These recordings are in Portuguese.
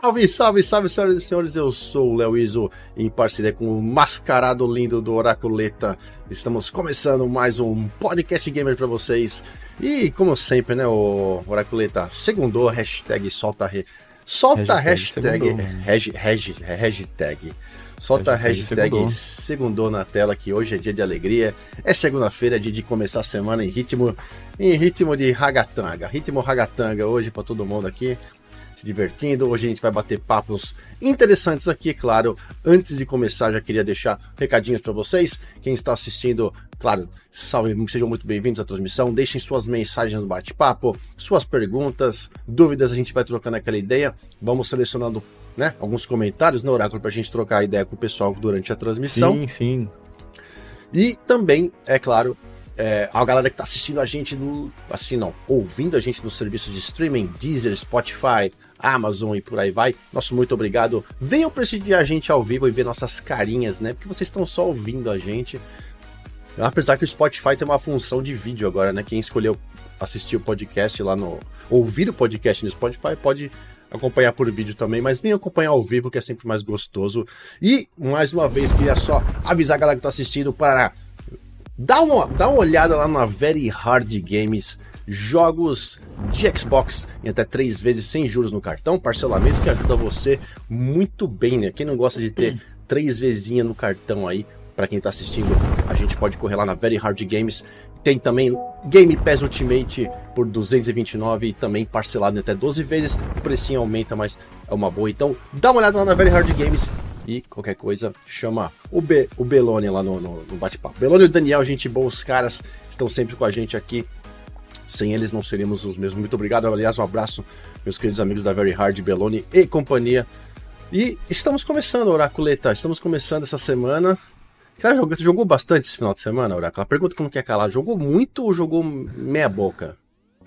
Salve, salve, salve, senhoras e senhores. Eu sou o Léo Iso, em parceria com o mascarado lindo do Oraculeta. Estamos começando mais um podcast gamer para vocês. E, como sempre, né, o Oraculeta, segundou, hashtag solta, re... solta hashtag, hashtag, hashtag, hashtag. Solta a hashtag segundou. segundou na tela, que hoje é dia de alegria. É segunda-feira, é dia de começar a semana em ritmo, em ritmo de ragatanga. Ritmo ragatanga hoje para todo mundo aqui se divertindo. Hoje a gente vai bater papos interessantes aqui, claro. Antes de começar, já queria deixar recadinhos para vocês. Quem está assistindo, claro, salve, sejam muito bem-vindos à transmissão. Deixem suas mensagens no bate-papo, suas perguntas, dúvidas, a gente vai trocando aquela ideia. Vamos selecionando né, alguns comentários no Oráculo para a gente trocar ideia com o pessoal durante a transmissão. Sim, sim. E também, é claro, é, a galera que está assistindo a gente, no, assistindo não, ouvindo a gente nos serviços de streaming, Deezer, Spotify, Amazon e por aí vai. Nosso muito obrigado. Venham prestigiar a gente ao vivo e ver nossas carinhas, né? Porque vocês estão só ouvindo a gente. Apesar que o Spotify tem uma função de vídeo agora, né? Quem escolheu assistir o podcast lá no. ouvir o podcast no Spotify pode acompanhar por vídeo também, mas vem acompanhar ao vivo que é sempre mais gostoso. E mais uma vez queria só avisar a galera que está assistindo para dar uma, dar uma olhada lá na Very Hard Games jogos de Xbox em até três vezes sem juros no cartão, parcelamento que ajuda você muito bem, né? Quem não gosta de ter três vezinhas no cartão aí, para quem tá assistindo, a gente pode correr lá na Very Hard Games. Tem também Game Pass Ultimate por 229 e também parcelado em até 12 vezes. O precinho aumenta, mas é uma boa. Então, dá uma olhada lá na Very Hard Games e qualquer coisa, chama o, Be o Belone lá no, no, no bate-papo. Belone e o Daniel, gente boa, os caras estão sempre com a gente aqui sem eles não seríamos os mesmos. Muito obrigado. Aliás, um abraço, meus queridos amigos da Very Hard, Belloni e companhia. E estamos começando, Oraculeta. Estamos começando essa semana. Cara, jogou, jogou bastante esse final de semana, Oracle? Pergunta que não quer calar: jogou muito ou jogou meia boca?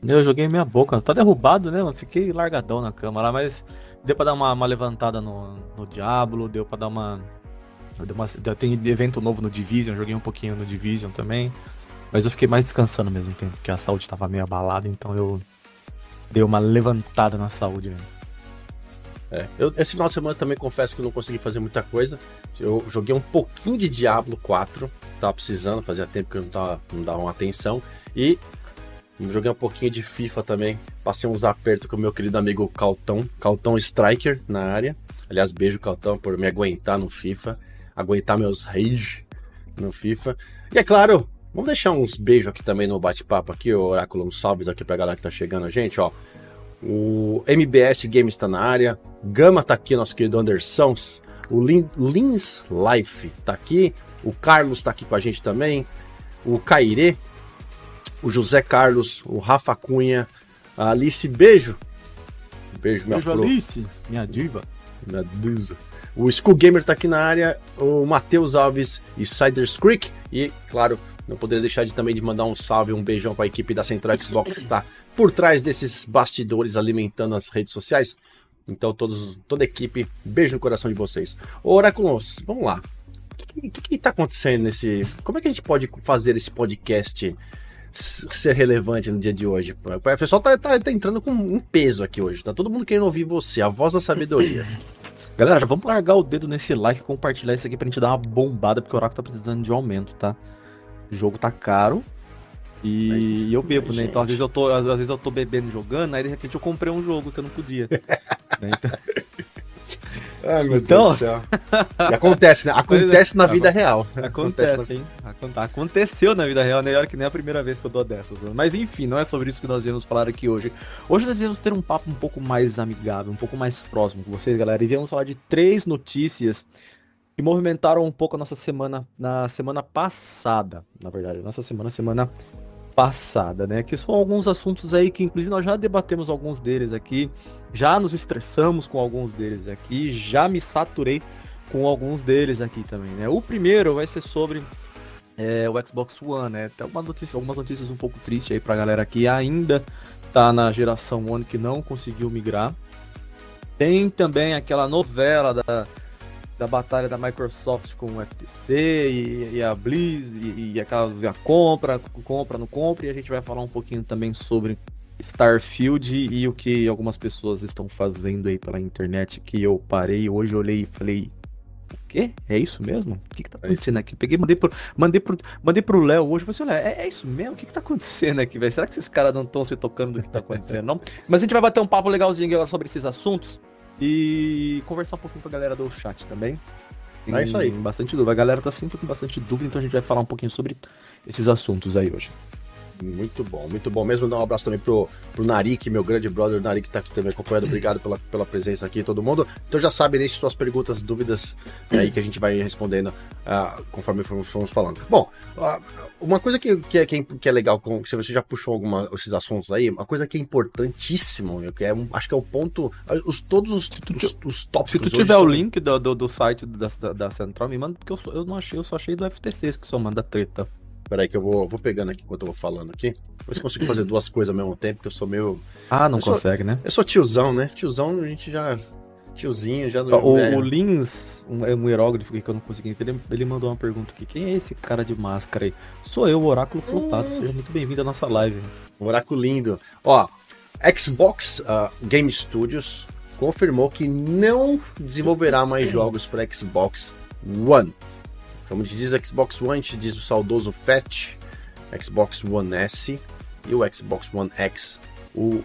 Eu joguei meia boca. Tá derrubado, né? Fiquei largadão na cama lá, mas deu pra dar uma, uma levantada no, no Diablo, deu pra dar uma. Deu uma tem evento novo no Division, joguei um pouquinho no Division também. Mas eu fiquei mais descansando ao mesmo tempo, porque a saúde estava meio abalada, então eu dei uma levantada na saúde mesmo. É, eu, esse final de semana também confesso que não consegui fazer muita coisa. Eu joguei um pouquinho de Diablo 4, tava precisando, fazia tempo que eu não, tava, não dava uma atenção. E joguei um pouquinho de FIFA também. Passei uns apertos com o meu querido amigo Caltão, Caltão Striker na área. Aliás, beijo Caltão por me aguentar no FIFA, aguentar meus rage no FIFA. E é claro, Vamos deixar uns beijos aqui também no bate-papo aqui, o Oráculo, uns salves aqui pra galera que tá chegando a gente, ó. O MBS Games está na área, Gama tá aqui, nosso querido Anderson, o Lin, Lins Life tá aqui, o Carlos tá aqui com a gente também, o Cairê, o José Carlos, o Rafa Cunha, a Alice, beijo. Beijo, minha beijo, flor. Alice, minha diva. Minha diva. O School Gamer tá aqui na área, o Matheus Alves e Siders Creek e, claro, não poderia deixar de também de mandar um salve, um beijão para a equipe da Central Xbox que está por trás desses bastidores alimentando as redes sociais. Então, todos, toda a equipe, beijo no coração de vocês. Ô, Oráculos, vamos lá. O que está acontecendo nesse. Como é que a gente pode fazer esse podcast ser relevante no dia de hoje? O pessoal tá, tá, tá entrando com um peso aqui hoje. Tá todo mundo querendo ouvir você, a voz da sabedoria. Galera, vamos largar o dedo nesse like e compartilhar isso aqui pra gente dar uma bombada, porque o Oráculo tá precisando de um aumento, tá? O jogo tá caro. E eu bebo, né? Então às vezes eu tô, às, vezes eu tô bebendo jogando, aí de repente eu comprei um jogo que eu não podia. né? Então... Ai, meu então... Deus do céu. E acontece, né? Acontece é, na vida real. Acontece, acontece hein? Aconteceu na vida real, né? Olha que nem a primeira vez que eu dou dessas. Né? Mas enfim, não é sobre isso que nós viemos falar aqui hoje. Hoje nós viemos ter um papo um pouco mais amigável, um pouco mais próximo com vocês, galera. E viemos falar de três notícias que movimentaram um pouco a nossa semana na semana passada, na verdade, nossa semana semana passada, né? Que são alguns assuntos aí que inclusive nós já debatemos alguns deles aqui, já nos estressamos com alguns deles aqui, já me saturei com alguns deles aqui também, né? O primeiro vai ser sobre é, o Xbox One, né? Tem uma notícia, algumas notícias um pouco tristes aí pra galera que ainda tá na geração One que não conseguiu migrar. Tem também aquela novela da da batalha da Microsoft com o FTC e, e a Blizz e, e aquela a compra, compra, não compra, e a gente vai falar um pouquinho também sobre Starfield e o que algumas pessoas estão fazendo aí pela internet que eu parei hoje, olhei e falei, o quê? É isso mesmo? O que, que tá é acontecendo aqui? Peguei, mandei pro, mandei pro, mandei pro Léo hoje, falei assim, olha, é, é, isso mesmo? O que, que tá acontecendo aqui, velho? Será que esses caras não estão se tocando do que tá acontecendo, não? Mas a gente vai bater um papo legalzinho agora sobre esses assuntos e conversar um pouquinho com a galera do chat também. Tem é isso aí. Bastante dúvida. A galera tá sempre com bastante dúvida, então a gente vai falar um pouquinho sobre esses assuntos aí hoje. Muito bom, muito bom. Mesmo dar um abraço também pro, pro Narik, meu grande brother Narik, que tá aqui também acompanhando. Obrigado pela, pela presença aqui, todo mundo. Então já sabe, deixe suas perguntas, dúvidas né, aí que a gente vai respondendo uh, conforme formos falando. Bom, uh, uma coisa que, que, é, que é legal, com, se você já puxou alguma, esses assuntos aí, uma coisa que é importantíssimo, que é, acho que é o ponto. Os, todos os, os, os tópicos. Se tu tiver o link do, do, do site da, da, da, Central, me manda, porque eu, eu não achei, eu só achei do FTC que só manda treta. Peraí que eu vou, vou pegando aqui enquanto eu vou falando aqui. Ver se consigo fazer duas coisas ao mesmo tempo, que eu sou meio. Ah, não consegue, sou, né? Eu sou tiozão, né? Tiozão a gente já. Tiozinho, já não. O, é. o Lins, um, é um hierógrafo que eu não consegui entender, ele mandou uma pergunta aqui. Quem é esse cara de máscara aí? Sou eu, o Oráculo Flotado. Hum. Seja muito bem-vindo à nossa live. Oráculo lindo. Ó, Xbox uh, Game Studios confirmou que não desenvolverá mais jogos para Xbox One. Como diz Xbox One, a gente diz o saudoso Fat, Xbox One S e o Xbox One X, o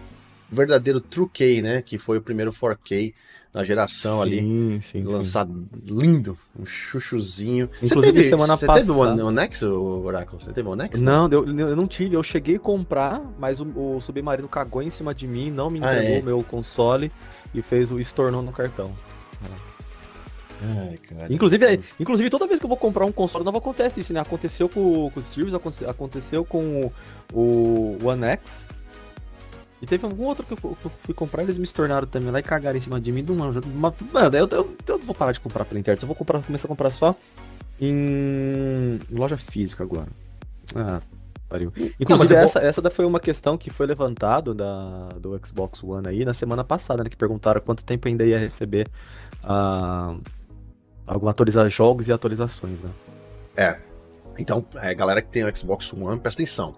verdadeiro True K, né? Que foi o primeiro 4K na geração sim, ali, sim, lançado sim. lindo, um chuchuzinho. Inclusive você teve, semana você passada. Você teve o One X, o Oracle? Você teve o One X? Não, eu, eu, não tive. Eu cheguei a comprar, mas o, o Submarino cagou em cima de mim, não me entregou ah, é? o meu console e fez o estornou no cartão. É. Ai. Inclusive, é, inclusive, toda vez que eu vou comprar um console novo acontece isso, né? Aconteceu com, com o Series, aconteceu com o, o One X. E teve algum outro que eu, que eu, fui comprar, eles me tornaram também lá e cagaram em cima de mim. Mano, mano eu, eu, eu, não vou parar de comprar pela internet, eu vou comprar, começar a comprar só em loja física agora. Ah, pariu. Inclusive, não, essa, vou... essa foi uma questão que foi levantada da, do Xbox One aí na semana passada, né? Que perguntaram quanto tempo ainda ia receber a. Uh, alguma atualizar jogos e atualizações, né? É. Então, é, galera que tem o Xbox One, presta atenção.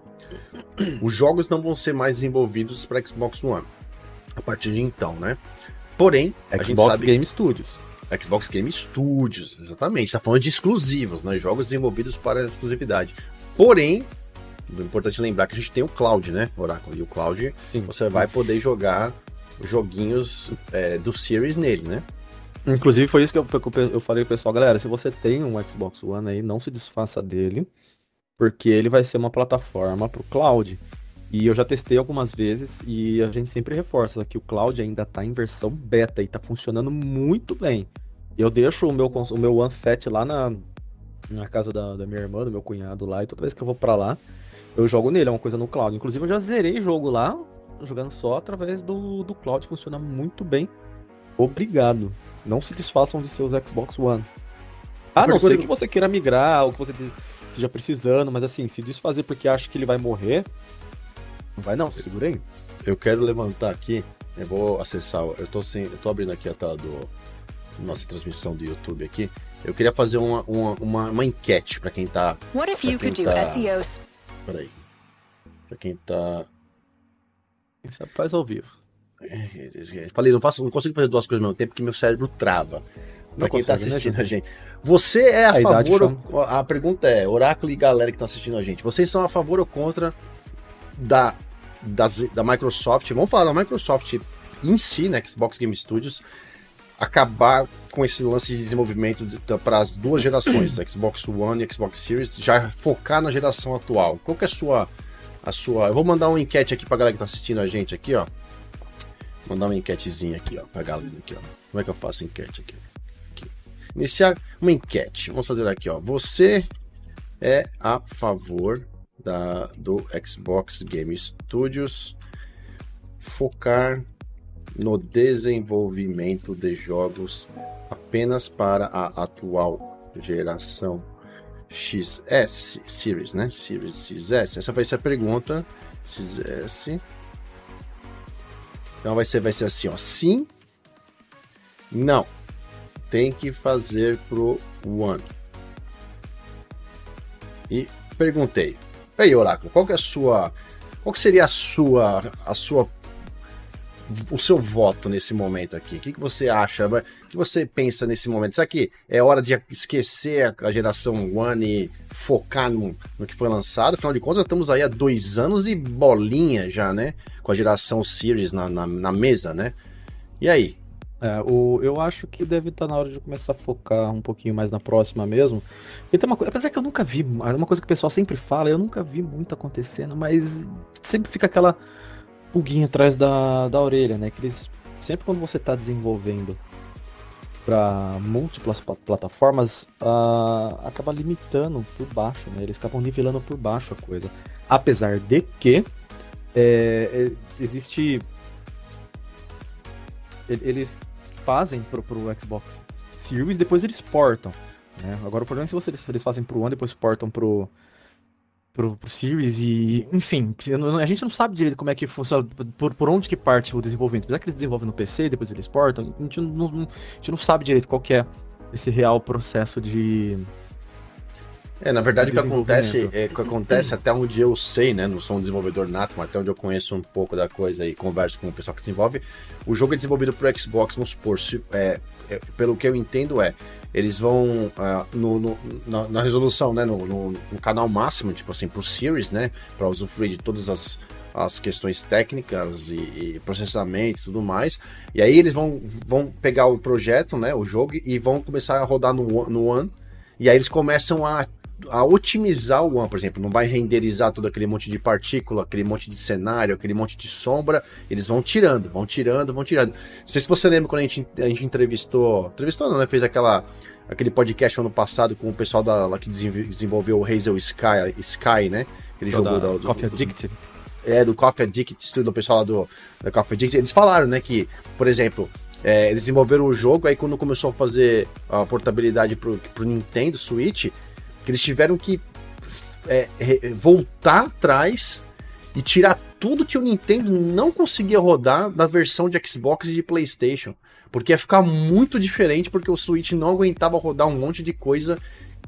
Os jogos não vão ser mais desenvolvidos para Xbox One a partir de então, né? Porém, Xbox sabe... Game Studios. Xbox Game Studios, exatamente. Está falando de exclusivos, né? Jogos desenvolvidos para exclusividade. Porém, é importante lembrar que a gente tem o cloud, né, Oracle? E o cloud, Sim. você vai poder jogar joguinhos é, do Series nele, né? Inclusive foi isso que eu, eu falei pro pessoal, galera, se você tem um Xbox One aí, não se desfaça dele, porque ele vai ser uma plataforma pro cloud. E eu já testei algumas vezes e a gente sempre reforça que o cloud ainda está em versão beta e está funcionando muito bem. Eu deixo o meu, o meu One Fat lá na, na casa da, da minha irmã, do meu cunhado lá, e toda vez que eu vou para lá, eu jogo nele, é uma coisa no cloud. Inclusive eu já zerei jogo lá, jogando só através do, do cloud, funciona muito bem. Obrigado. Não se desfaçam de seus Xbox One. A não ser que você queira migrar, ou que você esteja precisando, mas assim, se desfazer porque acha que ele vai morrer, não vai não, segura aí. Eu quero levantar aqui, eu vou acessar, eu tô, sem, eu tô abrindo aqui a tela do nossa transmissão do YouTube aqui. Eu queria fazer uma, uma, uma, uma enquete para quem tá. What if you could tá, do SEOs? Peraí. Pra quem tá. Isso faz ao vivo. Falei, não, faço, não consigo fazer duas coisas ao mesmo tempo porque meu cérebro trava. Pra quem tá né, assistindo a gente. Você é a, a favor. Ou, a pergunta é: Oráculo e galera que tá assistindo a gente, vocês são a favor ou contra da, das, da Microsoft? Vamos falar da Microsoft em si, né? Xbox Game Studios, acabar com esse lance de desenvolvimento de, de, para as duas gerações, Xbox One e Xbox Series, já focar na geração atual. Qual que é a sua. A sua... Eu vou mandar uma enquete aqui pra galera que tá assistindo a gente aqui, ó. Mandar uma enquetezinha aqui, ó, pra galera aqui, ó. Como é que eu faço enquete aqui? aqui? Iniciar uma enquete. Vamos fazer aqui, ó. Você é a favor da, do Xbox Game Studios focar no desenvolvimento de jogos apenas para a atual geração XS Series, né? Series XS. Essa vai ser a pergunta. XS. Então vai ser, vai ser assim, ó. Sim. Não. Tem que fazer pro One. E perguntei. Ei, Oráculo, qual que é a sua Qual que seria a sua, a sua o seu voto nesse momento aqui? O que, que você acha? O que você pensa nesse momento? Será que é hora de esquecer a geração One e focar no, no que foi lançado? Afinal de contas, estamos aí há dois anos e bolinha já, né? Com a geração Series na, na, na mesa, né? E aí? É, o, eu acho que deve estar tá na hora de começar a focar um pouquinho mais na próxima mesmo. E tem uma coisa, apesar que eu nunca vi, é uma coisa que o pessoal sempre fala, eu nunca vi muito acontecendo, mas sempre fica aquela pulguinha atrás da, da orelha, né? Que eles, sempre quando você está desenvolvendo para múltiplas plataformas, uh, acaba limitando por baixo, né? Eles acabam nivelando por baixo a coisa. Apesar de que é, é existe. Eles fazem pro, pro Xbox Series, depois eles portam. Né? Agora o problema é se, você, se eles fazem pro One, depois portam pro, pro, pro Series e, enfim, a gente não sabe direito como é que funciona, por, por onde que parte o desenvolvimento. Apesar que eles desenvolvem no PC, depois eles portam, a gente não, não, a gente não sabe direito qual que é esse real processo de... É, na verdade o que acontece, é, que acontece até onde eu sei, né, não sou um desenvolvedor nato, mas até onde eu conheço um pouco da coisa e converso com o pessoal que desenvolve, o jogo é desenvolvido pro Xbox, vamos supor, se, é, pelo que eu entendo é, eles vão uh, no, no na, na, resolução, né, no, no, no, canal máximo, tipo assim, pro Series, né, para usufruir de todas as, as questões técnicas e, e processamento e tudo mais. E aí eles vão, vão pegar o projeto, né, o jogo, e vão começar a rodar no, no One. E aí eles começam a a otimizar o One, por exemplo, não vai renderizar todo aquele monte de partícula, aquele monte de cenário, aquele monte de sombra, eles vão tirando, vão tirando, vão tirando. Não sei se você lembra quando a gente, a gente entrevistou, entrevistou não, né, fez aquela, aquele podcast ano passado com o pessoal da, lá que desenvolveu o Hazel Sky, Sky né, aquele jogo da, do, Coffee Addict. É, do Coffee Addict, estudo o pessoal lá do da Coffee Addict, eles falaram, né, que, por exemplo, é, eles desenvolveram o jogo, aí quando começou a fazer a portabilidade pro, pro Nintendo Switch, que eles tiveram que é, voltar atrás e tirar tudo que o Nintendo não conseguia rodar da versão de Xbox e de PlayStation. Porque ia ficar muito diferente, porque o Switch não aguentava rodar um monte de coisa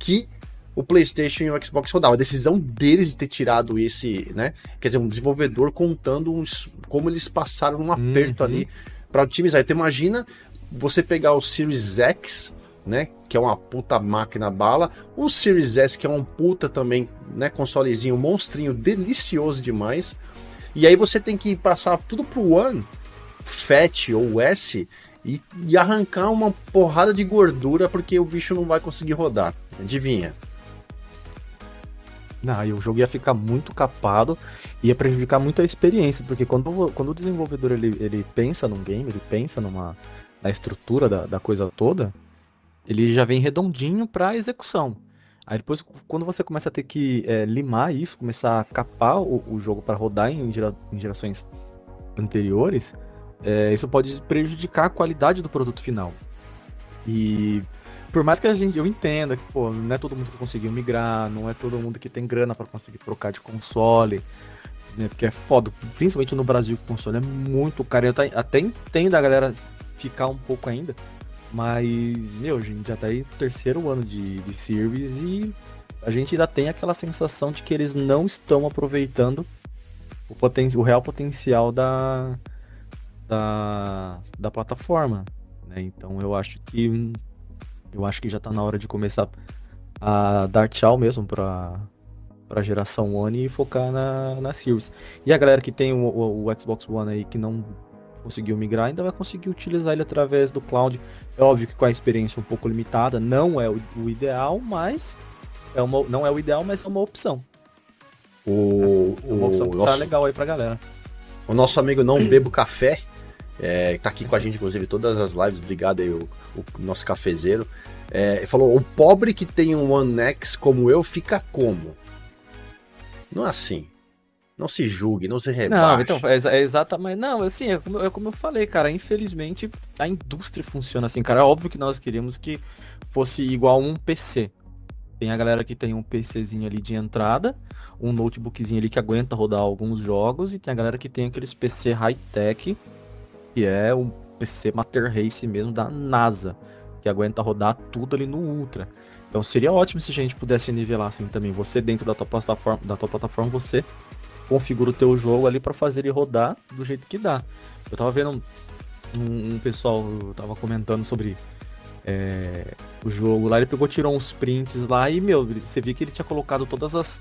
que o PlayStation e o Xbox rodavam. A decisão deles de ter tirado esse, né? Quer dizer, um desenvolvedor contando uns, como eles passaram um aperto uhum. ali para otimizar. Então imagina você pegar o Series X né? Que é uma puta máquina bala. O Series S, que é um puta também, né? Consolezinho, monstrinho delicioso demais. E aí você tem que passar tudo pro One, Fat ou S, e, e arrancar uma porrada de gordura porque o bicho não vai conseguir rodar. Adivinha? Não, e o jogo ia ficar muito capado ia prejudicar muito a experiência, porque quando, quando o desenvolvedor ele, ele pensa num game, ele pensa numa na estrutura da, da coisa toda, ele já vem redondinho para execução. Aí depois, quando você começa a ter que é, limar isso, começar a capar o, o jogo para rodar em, gera, em, gerações anteriores, é, isso pode prejudicar a qualidade do produto final. E por mais que a gente eu entenda que pô, não é todo mundo que conseguiu migrar, não é todo mundo que tem grana para conseguir trocar de console, né, porque é foda, principalmente no Brasil o console é muito caro. Eu até entendo a galera ficar um pouco ainda, mas, meu, a gente já tá aí no terceiro ano de, de Series e a gente ainda tem aquela sensação de que eles não estão aproveitando o, poten o real potencial da, da, da plataforma. Né? Então eu acho que eu acho que já tá na hora de começar a dar tchau mesmo para para geração One e focar na, na Series. E a galera que tem o, o, o Xbox One aí que não conseguiu migrar, ainda vai conseguir utilizar ele através do cloud. É óbvio que com a experiência um pouco limitada, não é o, o ideal, mas é uma, não é o ideal, mas é uma opção. O, é uma opção que tá nosso, tá legal aí pra galera. O nosso amigo Não Bebo Café, é, tá aqui com a gente, inclusive, todas as lives, obrigado aí, o, o nosso cafezeiro. É, falou: o pobre que tem um One X como eu fica como? Não é assim. Não se julgue, não se rebaixe. Não, então, é, é exatamente. Não, assim, é como, é como eu falei, cara. Infelizmente, a indústria funciona assim, cara. É óbvio que nós queríamos que fosse igual um PC. Tem a galera que tem um PCzinho ali de entrada, um notebookzinho ali que aguenta rodar alguns jogos, e tem a galera que tem aqueles PC high-tech, que é o PC Master Race mesmo da NASA, que aguenta rodar tudo ali no Ultra. Então seria ótimo se a gente pudesse nivelar assim também. Você dentro da tua plataforma, da tua plataforma você configura o teu jogo ali para fazer ele rodar do jeito que dá. Eu tava vendo um, um pessoal tava comentando sobre é, o jogo lá, ele pegou, tirou uns prints lá e, meu, você viu que ele tinha colocado todas as,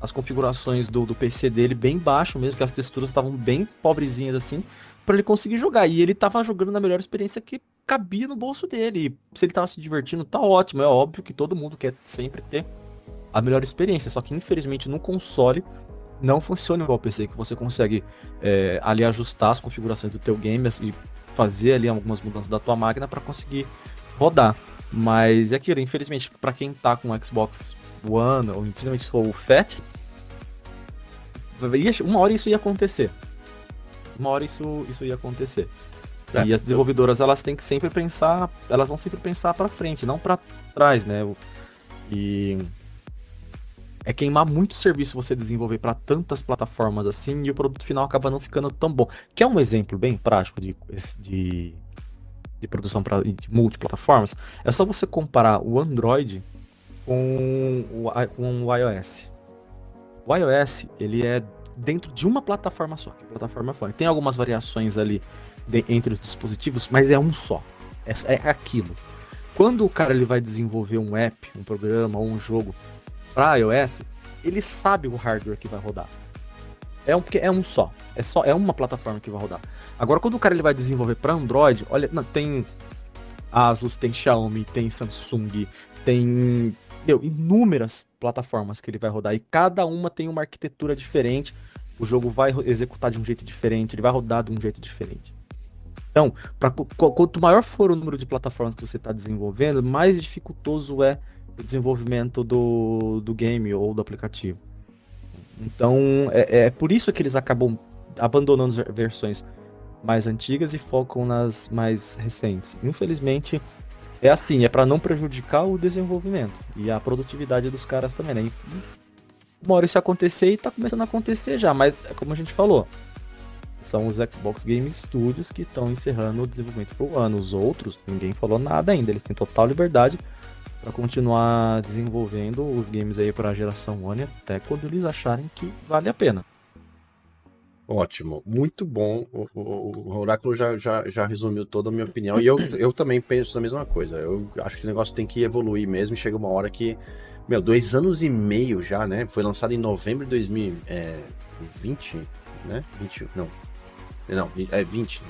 as configurações do, do PC dele bem baixo mesmo, que as texturas estavam bem pobrezinhas assim, para ele conseguir jogar. E ele tava jogando na melhor experiência que cabia no bolso dele. E se ele tava se divertindo, tá ótimo. É óbvio que todo mundo quer sempre ter a melhor experiência, só que infelizmente no console não funciona igual o PC, que você consegue é, ali ajustar as configurações do teu game e fazer ali algumas mudanças da tua máquina para conseguir rodar. Mas é aquilo, infelizmente, para quem tá com o Xbox One, ou infelizmente for o Fat, uma hora isso ia acontecer. Uma hora isso, isso ia acontecer. É, e as desenvolvedoras, elas têm que sempre pensar, elas vão sempre pensar para frente, não para trás, né? E é queimar muito serviço você desenvolver para tantas plataformas assim e o produto final acaba não ficando tão bom. Que é um exemplo bem prático de, de, de produção pra, de multiplataformas. É só você comparar o Android com o, com o iOS. O iOS, ele é dentro de uma plataforma só, que é a plataforma fora. Tem algumas variações ali de, entre os dispositivos, mas é um só. É, é aquilo. Quando o cara ele vai desenvolver um app, um programa ou um jogo para iOS, ele sabe o hardware que vai rodar. É um, porque é um só. É só é uma plataforma que vai rodar. Agora, quando o cara ele vai desenvolver para Android, olha, não, tem Asus, tem Xiaomi, tem Samsung, tem meu, inúmeras plataformas que ele vai rodar e cada uma tem uma arquitetura diferente. O jogo vai executar de um jeito diferente, ele vai rodar de um jeito diferente. Então, pra, quanto maior for o número de plataformas que você está desenvolvendo, mais dificultoso é o desenvolvimento do, do game ou do aplicativo. Então, é, é por isso que eles acabam abandonando as versões mais antigas e focam nas mais recentes. Infelizmente, é assim, é para não prejudicar o desenvolvimento e a produtividade dos caras também, né? Uma hora isso acontecer e tá começando a acontecer já, mas é como a gente falou, são os Xbox Game Studios que estão encerrando o desenvolvimento por ano. Os outros, ninguém falou nada ainda, eles têm total liberdade para continuar desenvolvendo os games aí para a geração One até quando eles acharem que vale a pena. Ótimo, muito bom. O, o, o Oráculo já, já, já resumiu toda a minha opinião e eu, eu também penso a mesma coisa. Eu acho que o negócio tem que evoluir mesmo. Chega uma hora que, meu, dois anos e meio já, né? Foi lançado em novembro de 2020, né? 20, não, não, é 20.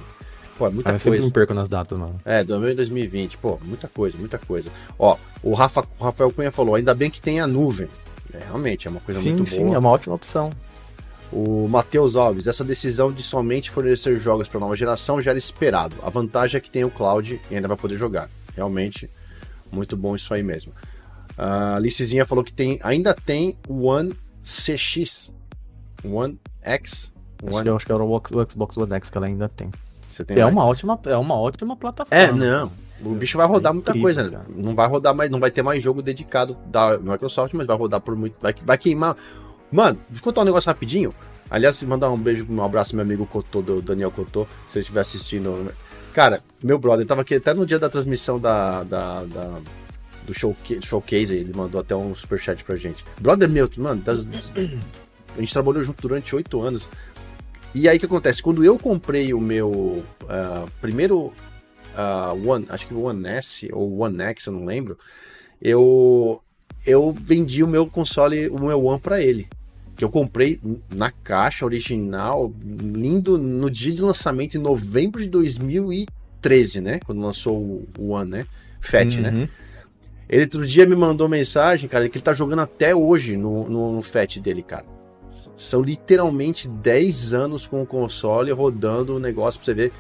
Pô, é muita ah, eu coisa. Eu sempre me perco nas datas, mano. É, 2020. Pô, muita coisa, muita coisa. Ó, o, Rafa, o Rafael Cunha falou, ainda bem que tem a nuvem. É, realmente, é uma coisa sim, muito boa. Sim, é uma ótima opção. O Matheus Alves, essa decisão de somente fornecer jogos para nova geração já era esperado. A vantagem é que tem o cloud e ainda vai poder jogar. Realmente, muito bom isso aí mesmo. A Alicezinha falou que tem, ainda tem o One CX, One X. One... Acho, que, acho que era o Xbox One X que ela ainda tem. É uma ótima, é uma ótima plataforma. É, não. O bicho vai rodar é muita coisa. Cara. Não vai rodar mais, não vai ter mais jogo dedicado da Microsoft, mas vai rodar por muito. Vai, vai queimar. Mano, vou contar um negócio rapidinho. Aliás, mandar um beijo, um abraço meu amigo Cotô, do Daniel Cotô, se ele estiver assistindo. Cara, meu brother, tava aqui até no dia da transmissão da, da, da do showcase, showcase, ele mandou até um superchat pra gente. Brother meu, mano, das, a gente trabalhou junto durante oito anos. E aí o que acontece? Quando eu comprei o meu uh, primeiro uh, One, acho que o One S ou One X, eu não lembro, eu eu vendi o meu console, o meu One para ele. Que eu comprei na caixa original, lindo, no dia de lançamento, em novembro de 2013, né? Quando lançou o One, né? FAT, né? uhum. né? Ele outro dia me mandou mensagem, cara, que ele tá jogando até hoje no, no, no FAT dele, cara. São literalmente 10 anos com o console rodando o negócio pra você ver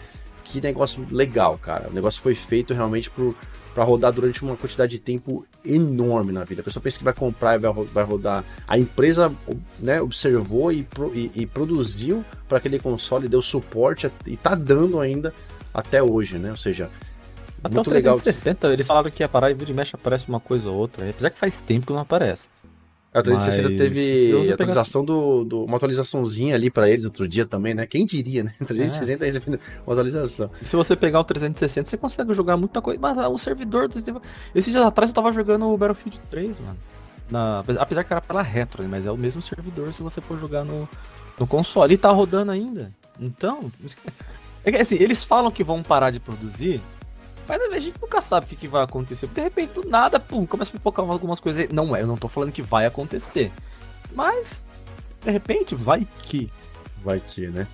que negócio legal, cara. O negócio foi feito realmente para rodar durante uma quantidade de tempo enorme na vida. A pessoa pensa que vai comprar e vai, vai rodar. A empresa né, observou e, e, e produziu para aquele console, deu suporte e tá dando ainda até hoje, né? Ou seja, até muito o 360, legal. eles falaram que ia parar e vira e mexe aparece uma coisa ou outra. Apesar que faz tempo que não aparece. A 360 Mas... teve atualização pegar... do, do, uma atualizaçãozinha ali para eles outro dia também, né? Quem diria, né? 360 é. recebendo uma atualização. E se você pegar o 360, você consegue jogar muita coisa. Mas o servidor. Esse dia atrás eu tava jogando o Battlefield 3, mano. Na, apesar que era pela retro, mas é o mesmo servidor se você for jogar no, no console. E tá rodando ainda. Então. É assim, eles falam que vão parar de produzir, mas a gente nunca sabe o que, que vai acontecer. De repente, do nada, pum, começa a pipocar algumas coisas. Não é, eu não tô falando que vai acontecer. Mas, de repente, vai que. Vai que, né?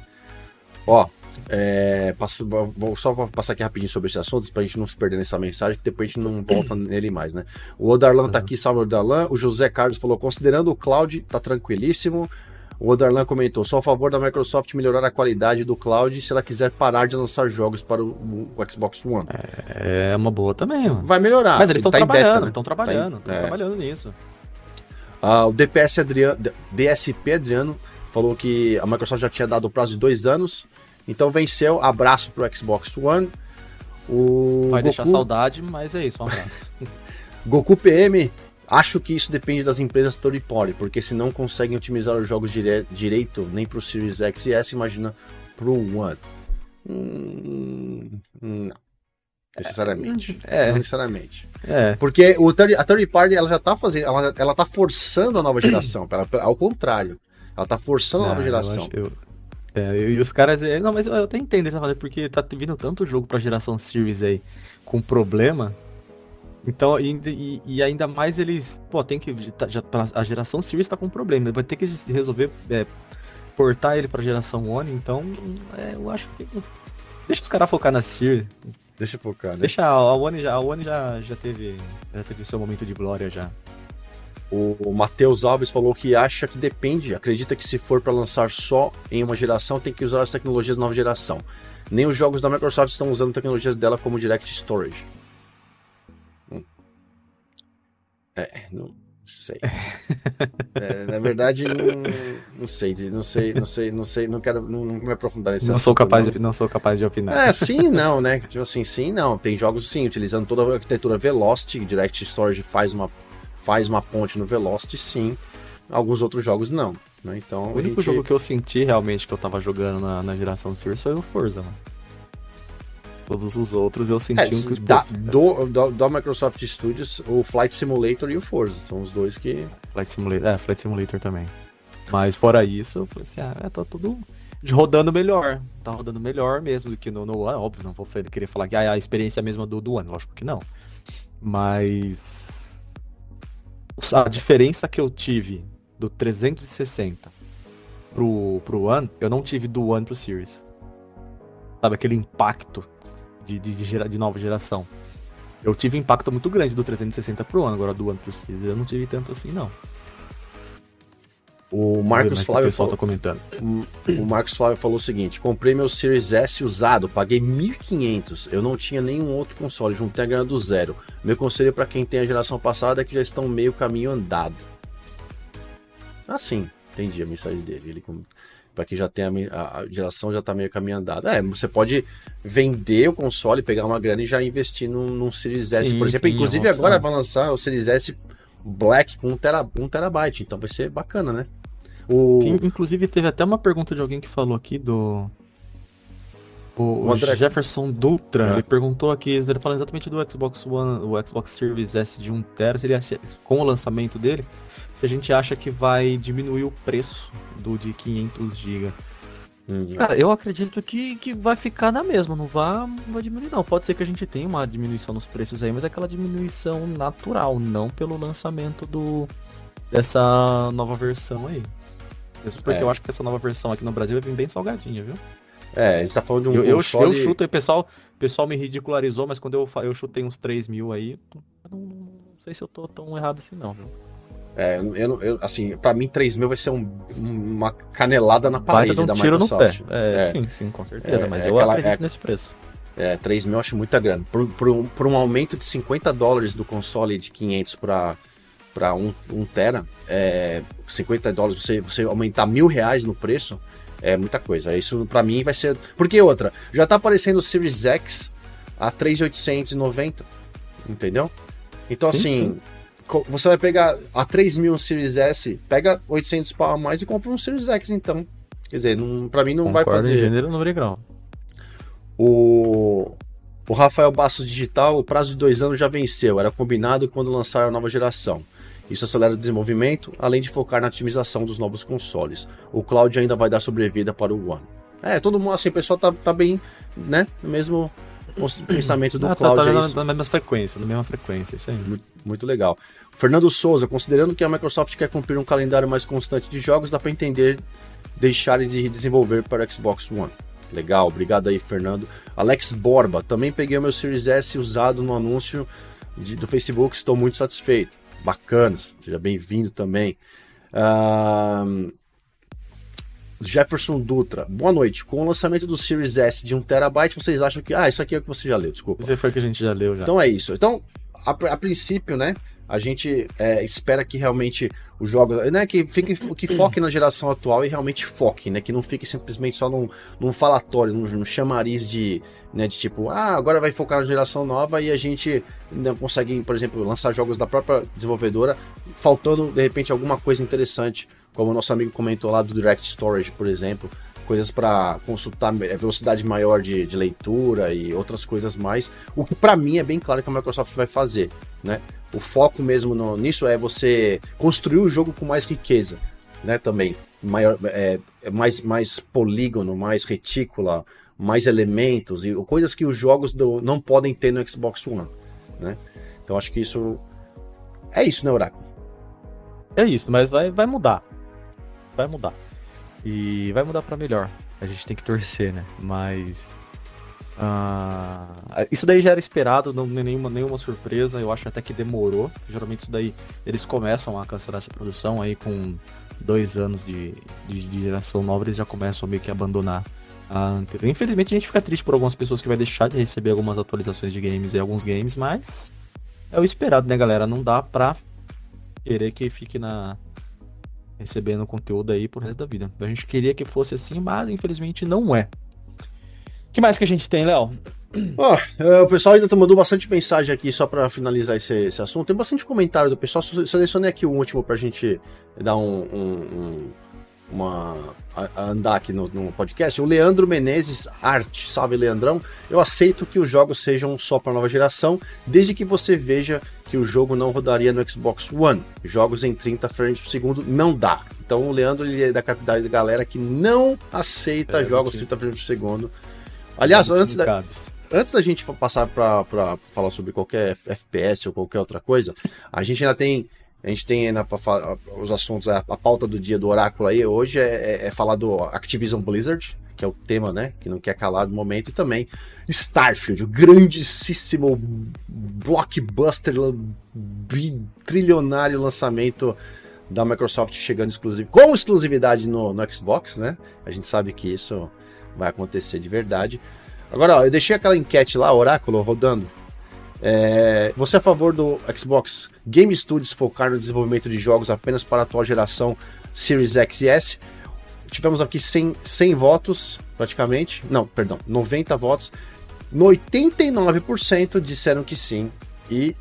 Ó, é, passo, vou só passar aqui rapidinho sobre esse assunto, pra gente não se perder nessa mensagem, que depois a gente não volta nele mais, né? O Odarlan uhum. tá aqui, salve Odarlan. O José Carlos falou: considerando o cloud, tá tranquilíssimo. O Odarlan comentou: só a favor da Microsoft melhorar a qualidade do cloud se ela quiser parar de lançar jogos para o, o Xbox One. É uma boa também, mano. Vai melhorar. Mas eles estão tá trabalhando, estão né? trabalhando, estão tá é. trabalhando nisso. Uh, o DPS Adriano, DSP Adriano falou que a Microsoft já tinha dado o prazo de dois anos então venceu, abraço pro Xbox One. O Vai Goku... deixar saudade, mas é isso, um abraço. Goku PM, acho que isso depende das empresas third party, porque se não conseguem otimizar os jogos dire... direito nem pro Series X e S, imagina pro One. Hum, não. Necessariamente. É. Não necessariamente. É. Porque o third, a third party ela já tá fazendo, ela, ela tá forçando a nova geração. ela, ao contrário. Ela tá forçando a nova geração. Eu, acho, eu, é, e os caras. É, não, mas eu até entendo essa porque tá vindo tanto jogo pra geração Series aí com problema. Então, e, e, ainda mais eles. Pô, tem que. Já, a geração Series tá com problema. Vai ter que resolver é, portar ele pra geração One. Então, é, eu acho que. Deixa os caras focar na Series. Deixa focar, né? Deixa a One já, a One já, já teve. Já teve seu momento de glória já. O Matheus Alves falou que acha que depende, acredita que se for para lançar só em uma geração, tem que usar as tecnologias da nova geração. Nem os jogos da Microsoft estão usando tecnologias dela como Direct Storage. É, não sei. É, na verdade, não, não, sei, não sei, não sei, não sei, não quero não, não me aprofundar nesse não assunto, Sou capaz não. De, não sou capaz de opinar. É, sim não, né? Tipo assim, sim não. Tem jogos, sim, utilizando toda a arquitetura Velocity, Direct Storage faz uma faz uma ponte no Velocity, sim. Alguns outros jogos não. Né? Então, o único gente... jogo que eu senti realmente que eu tava jogando na, na geração Series foi o Forza, mano. Todos os outros eu senti é, um que. Da, do, do, do, Microsoft Studios, o Flight Simulator e o Forza. São os dois que. Flight Simulator, é, Flight Simulator também. Mas fora isso, eu falei assim, ah, é, tá tudo rodando melhor. Tá rodando melhor mesmo do que no, no One. Óbvio, não vou querer falar que ah, a experiência é a mesma do, do One, lógico que não. Mas a diferença que eu tive do 360 pro, pro One, eu não tive do One pro Series. Sabe, aquele impacto de, de, de, gera, de nova geração. Eu tive impacto muito grande do 360 pro One, agora do One pro Series eu não tive tanto assim, não. O Marcos Flávio falou, tá comentando. O Marcos Flávio falou o seguinte: comprei meu Series S usado, paguei 1.500. Eu não tinha nenhum outro console, juntei a grana do zero. Meu conselho para quem tem a geração passada é que já estão meio caminho andado. Assim, entendi a mensagem dele. Ele para quem já tem a, a, geração já tá meio caminho andado. É, você pode vender o console, pegar uma grana e já investir num, num Series S, sim, por exemplo. Sim, Inclusive agora vai lançar o Series S Black com 1 tera, um terabyte, então vai ser bacana, né? O... Sim, inclusive teve até uma pergunta de alguém que falou aqui do. O, o André... Jefferson Dutra, é. ele perguntou aqui, ele falando exatamente do Xbox One, o Xbox Series S de 1TB, seria com o lançamento dele, se a gente acha que vai diminuir o preço do de 500 GB. Hum, Cara, eu acredito que, que vai ficar na mesma, não vai, vai diminuir não. Pode ser que a gente tenha uma diminuição nos preços aí, mas é aquela diminuição natural, não pelo lançamento do dessa nova versão aí. Mesmo porque é. eu acho que essa nova versão aqui no Brasil vai vir bem salgadinha, viu? É, a gente tá falando de um eu, console... Eu, eu chuto, o pessoal, pessoal me ridicularizou, mas quando eu, eu chutei uns 3 mil aí, não, não, sei se eu tô tão errado assim não, viu? É, eu, eu, assim, pra mim 3 mil vai ser um, uma canelada na parede um da tiro Microsoft. No pé. É, é, sim, sim, com certeza, é, mas é eu aquela, acredito é nesse preço. É, 3 mil eu acho muita grana. Por, por, um, por um aumento de 50 dólares do console de 500 para para 1 um, um tera, é, 50 dólares, você, você aumentar mil reais no preço, é muita coisa. Isso para mim vai ser. Porque outra, já tá aparecendo o Series X a 3,890, entendeu? Então sim, assim, sim. Você vai pegar a 3 mil um Series S, pega 800 pau a mais e compra um Series X então. Quer dizer, não, pra mim não Concordo vai fazer. Em gênero no grau. O o Rafael Bastos Digital, o prazo de dois anos já venceu, era combinado quando lançaram a nova geração. Isso acelera o desenvolvimento, além de focar na otimização dos novos consoles. O cloud ainda vai dar sobrevida para o One. É, todo mundo, assim, o pessoal tá, tá bem, né? No mesmo pensamento do ah, cloud. Tá, tá, é na, na mesma frequência, na mesma frequência, isso aí. Muito, muito, legal. Fernando Souza, considerando que a Microsoft quer cumprir um calendário mais constante de jogos, dá para entender deixarem de desenvolver para o Xbox One. Legal, obrigado aí, Fernando. Alex Borba, também peguei o meu Series S usado no anúncio de, do Facebook, estou muito satisfeito. Bacana, seja bem-vindo também. Uh, Jefferson Dutra, boa noite. Com o lançamento do Series S de 1TB, vocês acham que. Ah, isso aqui é o que você já leu, desculpa. Isso foi que a gente já leu já. Então é isso. Então, a, a princípio, né? A gente é, espera que realmente os jogos, né, que fique, que foque na geração atual e realmente foque, né, que não fique simplesmente só num, num falatório, num, num chamariz de, né, de tipo, ah, agora vai focar na geração nova e a gente não consegue, por exemplo, lançar jogos da própria desenvolvedora, faltando de repente alguma coisa interessante, como o nosso amigo comentou lá do Direct Storage, por exemplo, coisas para consultar velocidade maior de, de, leitura e outras coisas mais. O que para mim é bem claro que a Microsoft vai fazer, né? O foco mesmo no, nisso é você construir o jogo com mais riqueza, né? Também maior, é, é mais mais polígono, mais retícula, mais elementos e coisas que os jogos do, não podem ter no Xbox One, né? Então acho que isso é isso, né, Oráculo? É isso, mas vai, vai mudar. Vai mudar. E vai mudar para melhor. A gente tem que torcer, né? Mas. Uh, isso daí já era esperado, não nenhuma, nenhuma surpresa. Eu acho até que demorou. Geralmente isso daí eles começam a cancelar essa produção aí com dois anos de, de, de geração nova, eles já começam a meio que abandonar a anterior. Infelizmente a gente fica triste por algumas pessoas que vai deixar de receber algumas atualizações de games e alguns games, mas é o esperado, né, galera? Não dá pra querer que fique na, recebendo conteúdo aí pro resto da vida. A gente queria que fosse assim, mas infelizmente não é. O que mais que a gente tem, Léo? Oh, o pessoal ainda mandou bastante mensagem aqui só para finalizar esse, esse, assunto. Tem bastante comentário do pessoal. Selecionei aqui o último pra gente dar um, um, um uma a, andar aqui no, no, podcast. O Leandro Menezes Arte, salve Leandrão. Eu aceito que os jogos sejam só para nova geração, desde que você veja que o jogo não rodaria no Xbox One. Jogos em 30 frames por segundo não dá. Então o Leandro ele é da, da galera que não aceita é, jogos 30 frames por segundo. Aliás, antes da, antes da gente passar para falar sobre qualquer FPS ou qualquer outra coisa, a gente ainda tem a gente tem ainda os assuntos, a, a, pauta do dia do oráculo aí hoje é, é, é, falar do Activision Blizzard, que é o tema, né? Que não quer calar no momento, e também Starfield, o grandíssimo blockbuster trilionário lançamento da Microsoft chegando exclusivo, com exclusividade no, no Xbox, né? A gente sabe que isso vai acontecer de verdade. Agora, ó, eu deixei aquela enquete lá, Oráculo, rodando. É, você é a favor do Xbox Game Studios focar no desenvolvimento de jogos apenas para a atual geração Series X e S? Tivemos aqui 100, 100 votos, praticamente. Não, perdão, 90 votos. 89% disseram que sim. E.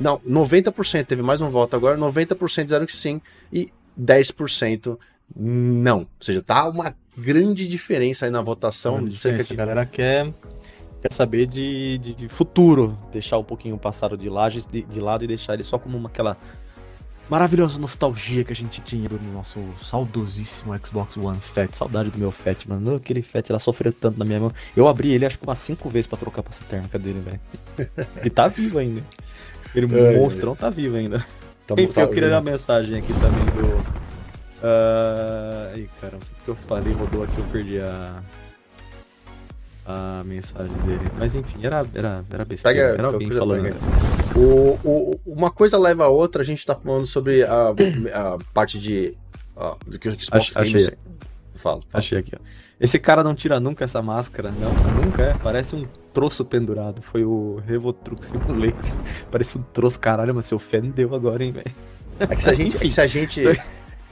Não, 90% teve mais um voto agora. 90% disseram que sim. E 10% não. Ou seja, tá uma grande diferença aí na votação. Diferença, de... A galera quer quer saber de, de, de, futuro, deixar um pouquinho o passado de, laje, de, de lado e deixar ele só como uma, aquela maravilhosa nostalgia que a gente tinha do nosso saudosíssimo Xbox One Fat. Saudade do meu Fat, mano. Aquele Fat, ela sofreu tanto na minha mão. Eu abri ele acho que umas 5 vezes para trocar a pasta térmica dele, velho. e tá vivo ainda. Aquele é, monstrão é. tá vivo ainda. Tá, Enfim, tá, eu queria dar uma mensagem aqui também do. Uh... Ai, cara, não sei o que eu falei, rodou aqui, eu perdi a a mensagem dele. Mas enfim, era, era, era besteira. Pega, era alguém falando. O, o, uma coisa leva a outra, a gente tá falando sobre a, a parte de. Uh, do que o Xbox Ach, Games. Achei. Fala, fala. Achei aqui, ó. Esse cara não tira nunca essa máscara, não. Nunca é. Parece um troço pendurado. Foi o Revotrux Simulator. Parece um troço, caralho, mas seu fé não deu agora, hein, velho. É que se a gente. É se a gente.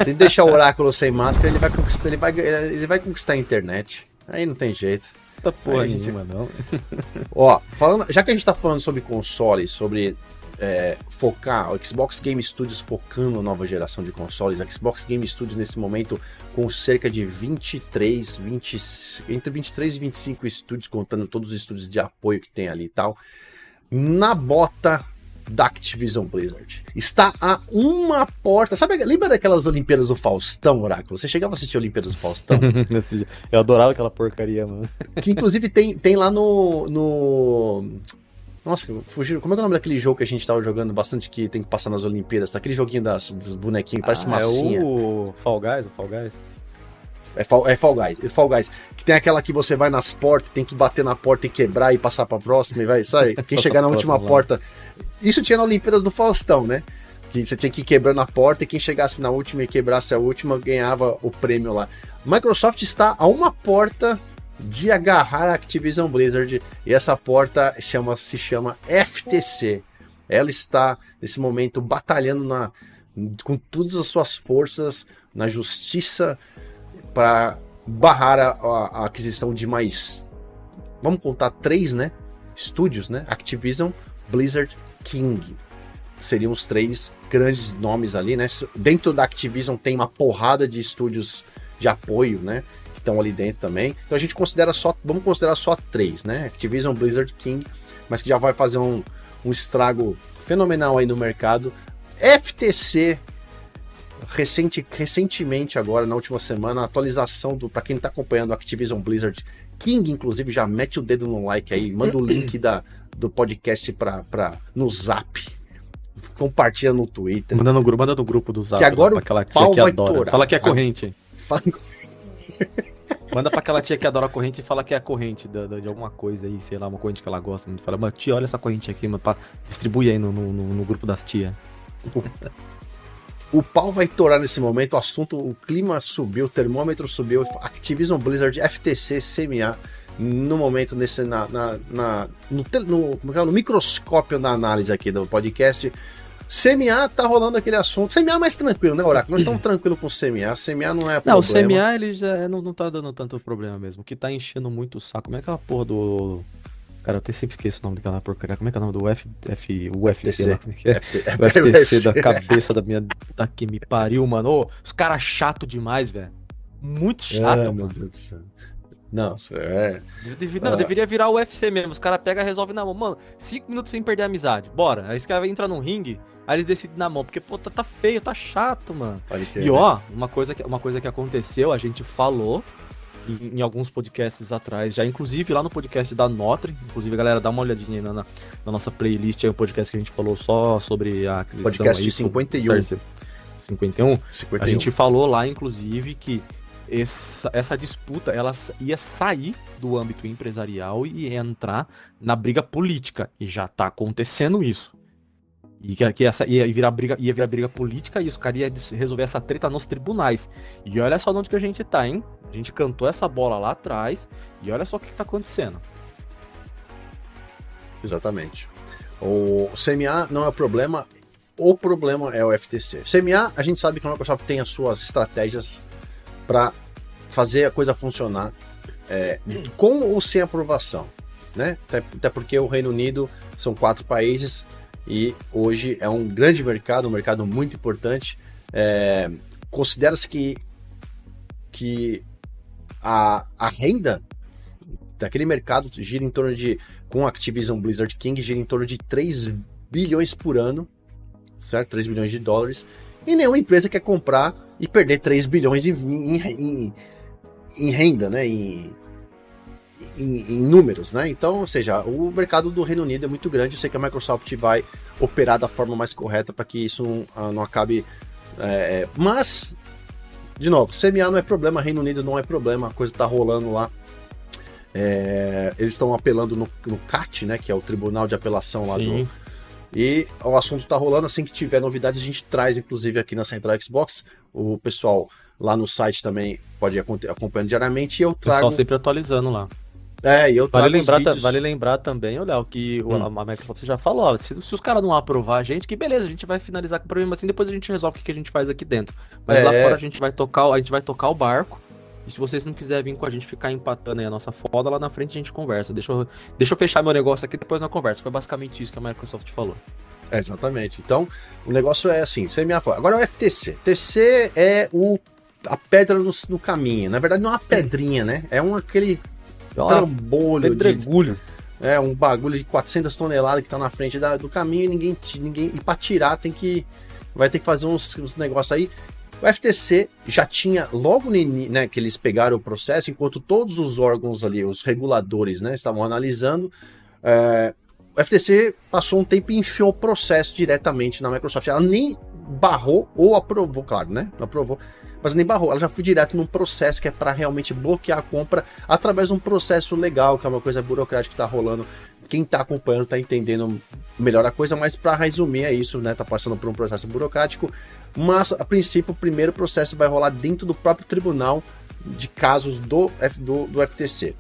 Se deixar o oráculo sem máscara, ele vai conquistar, ele vai, ele vai conquistar a internet. Aí não tem jeito. Eita porra Aí, nenhuma, não. Ó, falando, já que a gente tá falando sobre consoles, sobre é, focar, o Xbox Game Studios focando na nova geração de consoles, a Xbox Game Studios nesse momento com cerca de 23, 20, entre 23 e 25 estúdios, contando todos os estúdios de apoio que tem ali e tal. Na bota da Activision Blizzard. Está a uma porta. Sabe, lembra daquelas Olimpíadas do Faustão, Oráculo? Você chegava a assistir Olimpíadas do Faustão? Eu adorava aquela porcaria, mano. Que inclusive tem, tem lá no. no... Nossa, fugiram. Como é, é o nome daquele jogo que a gente tava jogando bastante que tem que passar nas Olimpíadas? Aquele joguinho das, dos bonequinhos, parece ah, massinha. É o Fall Guys, o Fall Guys. É Fall, é Fall Guys, é Fall Guys. Que tem aquela que você vai nas portas, tem que bater na porta e quebrar e passar pra próxima e vai, sabe? Quem chegar na última porta. Isso tinha na Olimpíadas do Faustão, né? Que você tinha que ir quebrando a porta e quem chegasse na última e quebrasse a última ganhava o prêmio lá. Microsoft está a uma porta de agarrar a Activision Blizzard e essa porta chama, se chama FTC. Ela está nesse momento batalhando na, com todas as suas forças na justiça para barrar a, a, aquisição de mais, vamos contar três, né? Estúdios, né? Activision, Blizzard, King. Seriam os três grandes nomes ali, né? Dentro da Activision tem uma porrada de estúdios de apoio, né? Que estão ali dentro também. Então a gente considera só, vamos considerar só três, né? Activision, Blizzard, King, mas que já vai fazer um, um estrago fenomenal aí no mercado. FTC recente, recentemente agora, na última semana, a atualização do para quem está acompanhando Activision Blizzard King, inclusive, já mete o dedo no like aí, manda o link da, do podcast para no Zap. Compartilha no Twitter. Manda no grupo, manda no grupo do Zap. Que agora aquela tia que adora. Torar. Fala que é corrente. Fala... Manda pra aquela tia que adora a corrente e fala que é a corrente de, de, alguma coisa aí, sei lá, uma corrente que ela gosta. Fala, tia, olha essa corrente aqui, mano, pra... distribui aí no, no, no grupo das tia. O pau vai torar nesse momento, o assunto, o clima subiu, o termômetro subiu, Activision Blizzard, FTC, CMA, no momento, nesse, na, na, na no, no, é, é, no microscópio da análise aqui do podcast. CMA tá rolando aquele assunto. CMA é mais tranquilo, né, Oráculo? Nós estamos tranquilos com o CMA. CMA não é problema. Não, o CMA ele já não, não tá dando tanto problema mesmo. O que tá enchendo muito o saco. Como é aquela porra do Cara, eu até sempre esqueço o nome daquela porcaria. Como é que é o nome do F, F, UFC lá? Como é que é? FT, o FTC da cabeça da minha. Da que me pariu, mano. Ô, os caras chato demais, velho. Muito chato. Ah, meu Deus do céu. Não, é. Deve, não, ah. deveria virar o UFC mesmo. Os caras pegam e resolvem na mão. Mano, cinco minutos sem perder a amizade. Bora. Aí os caras entrar num ringue, aí eles decidem na mão. Porque, pô, tá, tá feio, tá chato, mano. e ó, uma coisa, que, uma coisa que aconteceu, a gente falou em, em, alguns podcasts atrás, já inclusive lá no podcast da Notre, inclusive galera dá uma olhadinha na, na, nossa playlist, é um podcast que a gente falou só sobre a aquisição. Podcast aí, 51. 51. 51. A gente falou lá, inclusive, que essa, essa disputa ela ia sair do âmbito empresarial e entrar na briga política. E já está acontecendo isso. E que, que essa ia virar briga, ia virar briga política e os caras iam resolver essa treta nos tribunais. E olha só onde que a gente tá, hein? A gente cantou essa bola lá atrás e olha só o que, que tá acontecendo. Exatamente. O CMA não é o problema, o problema é o FTC. CMA, a gente sabe que a Microsoft tem as suas estratégias para fazer a coisa funcionar é, com ou sem aprovação. Né? Até, até porque o Reino Unido são quatro países, e hoje é um grande mercado, um mercado muito importante. É, Considera-se que, que a, a renda daquele mercado gira em torno de, com Activision Blizzard King, gira em torno de 3 bilhões por ano, certo? 3 bilhões de dólares. E nenhuma empresa quer comprar e perder 3 bilhões em, em, em, em renda, né? Em, em, em, números, né? Então, ou seja, o mercado do Reino Unido é muito grande. Eu sei que a Microsoft vai operar da forma mais correta para que isso não, ah, não acabe. É, mas, de novo, CMA não é problema, Reino Unido não é problema, a coisa está rolando lá. É, eles estão apelando no, no, CAT, né? Que é o Tribunal de Apelação lá Sim. do. E o assunto está rolando. Assim que tiver novidades, a gente traz, inclusive, aqui na Central Xbox. O pessoal lá no site também pode ir acompanhando diariamente. E eu trago. O pessoal sempre atualizando lá. É, e eu vale lembrar, vídeos... vale lembrar também, olha, o que hum. a Microsoft já falou, se, se, os caras não aprovar a gente, que beleza, a gente vai finalizar com o problema assim, depois a gente resolve o que, a gente faz aqui dentro. Mas é. lá fora a gente vai tocar, a gente vai tocar o barco. E se vocês não quiserem vir com a gente ficar empatando aí a nossa foda, lá na frente a gente conversa. Deixa eu, deixa eu fechar meu negócio aqui depois na conversa. Foi basicamente isso que a Microsoft falou. É, exatamente. Então, o negócio é assim, você me Agora é o FTC. TC é o a pedra no, no, caminho. Na verdade, não é uma pedrinha, né? É um aquele trambolho. Pedregulho. é um bagulho de 400 toneladas que tá na frente da, do caminho e ninguém, ninguém e para tirar tem que vai ter que fazer uns, uns negócios aí. O FTC já tinha logo né, que eles pegaram o processo, enquanto todos os órgãos ali, os reguladores, né, estavam analisando. É, o FTC passou um tempo e enfiou o processo diretamente na Microsoft. Ela nem barrou ou aprovou, claro, né? Não aprovou, mas nem barrou. Ela já foi direto num processo que é para realmente bloquear a compra através de um processo legal, que é uma coisa burocrática que tá rolando. Quem tá acompanhando tá entendendo melhor a coisa, mas para resumir é isso, né? Tá passando por um processo burocrático, mas a princípio o primeiro processo vai rolar dentro do próprio tribunal de casos do, do, do FTC.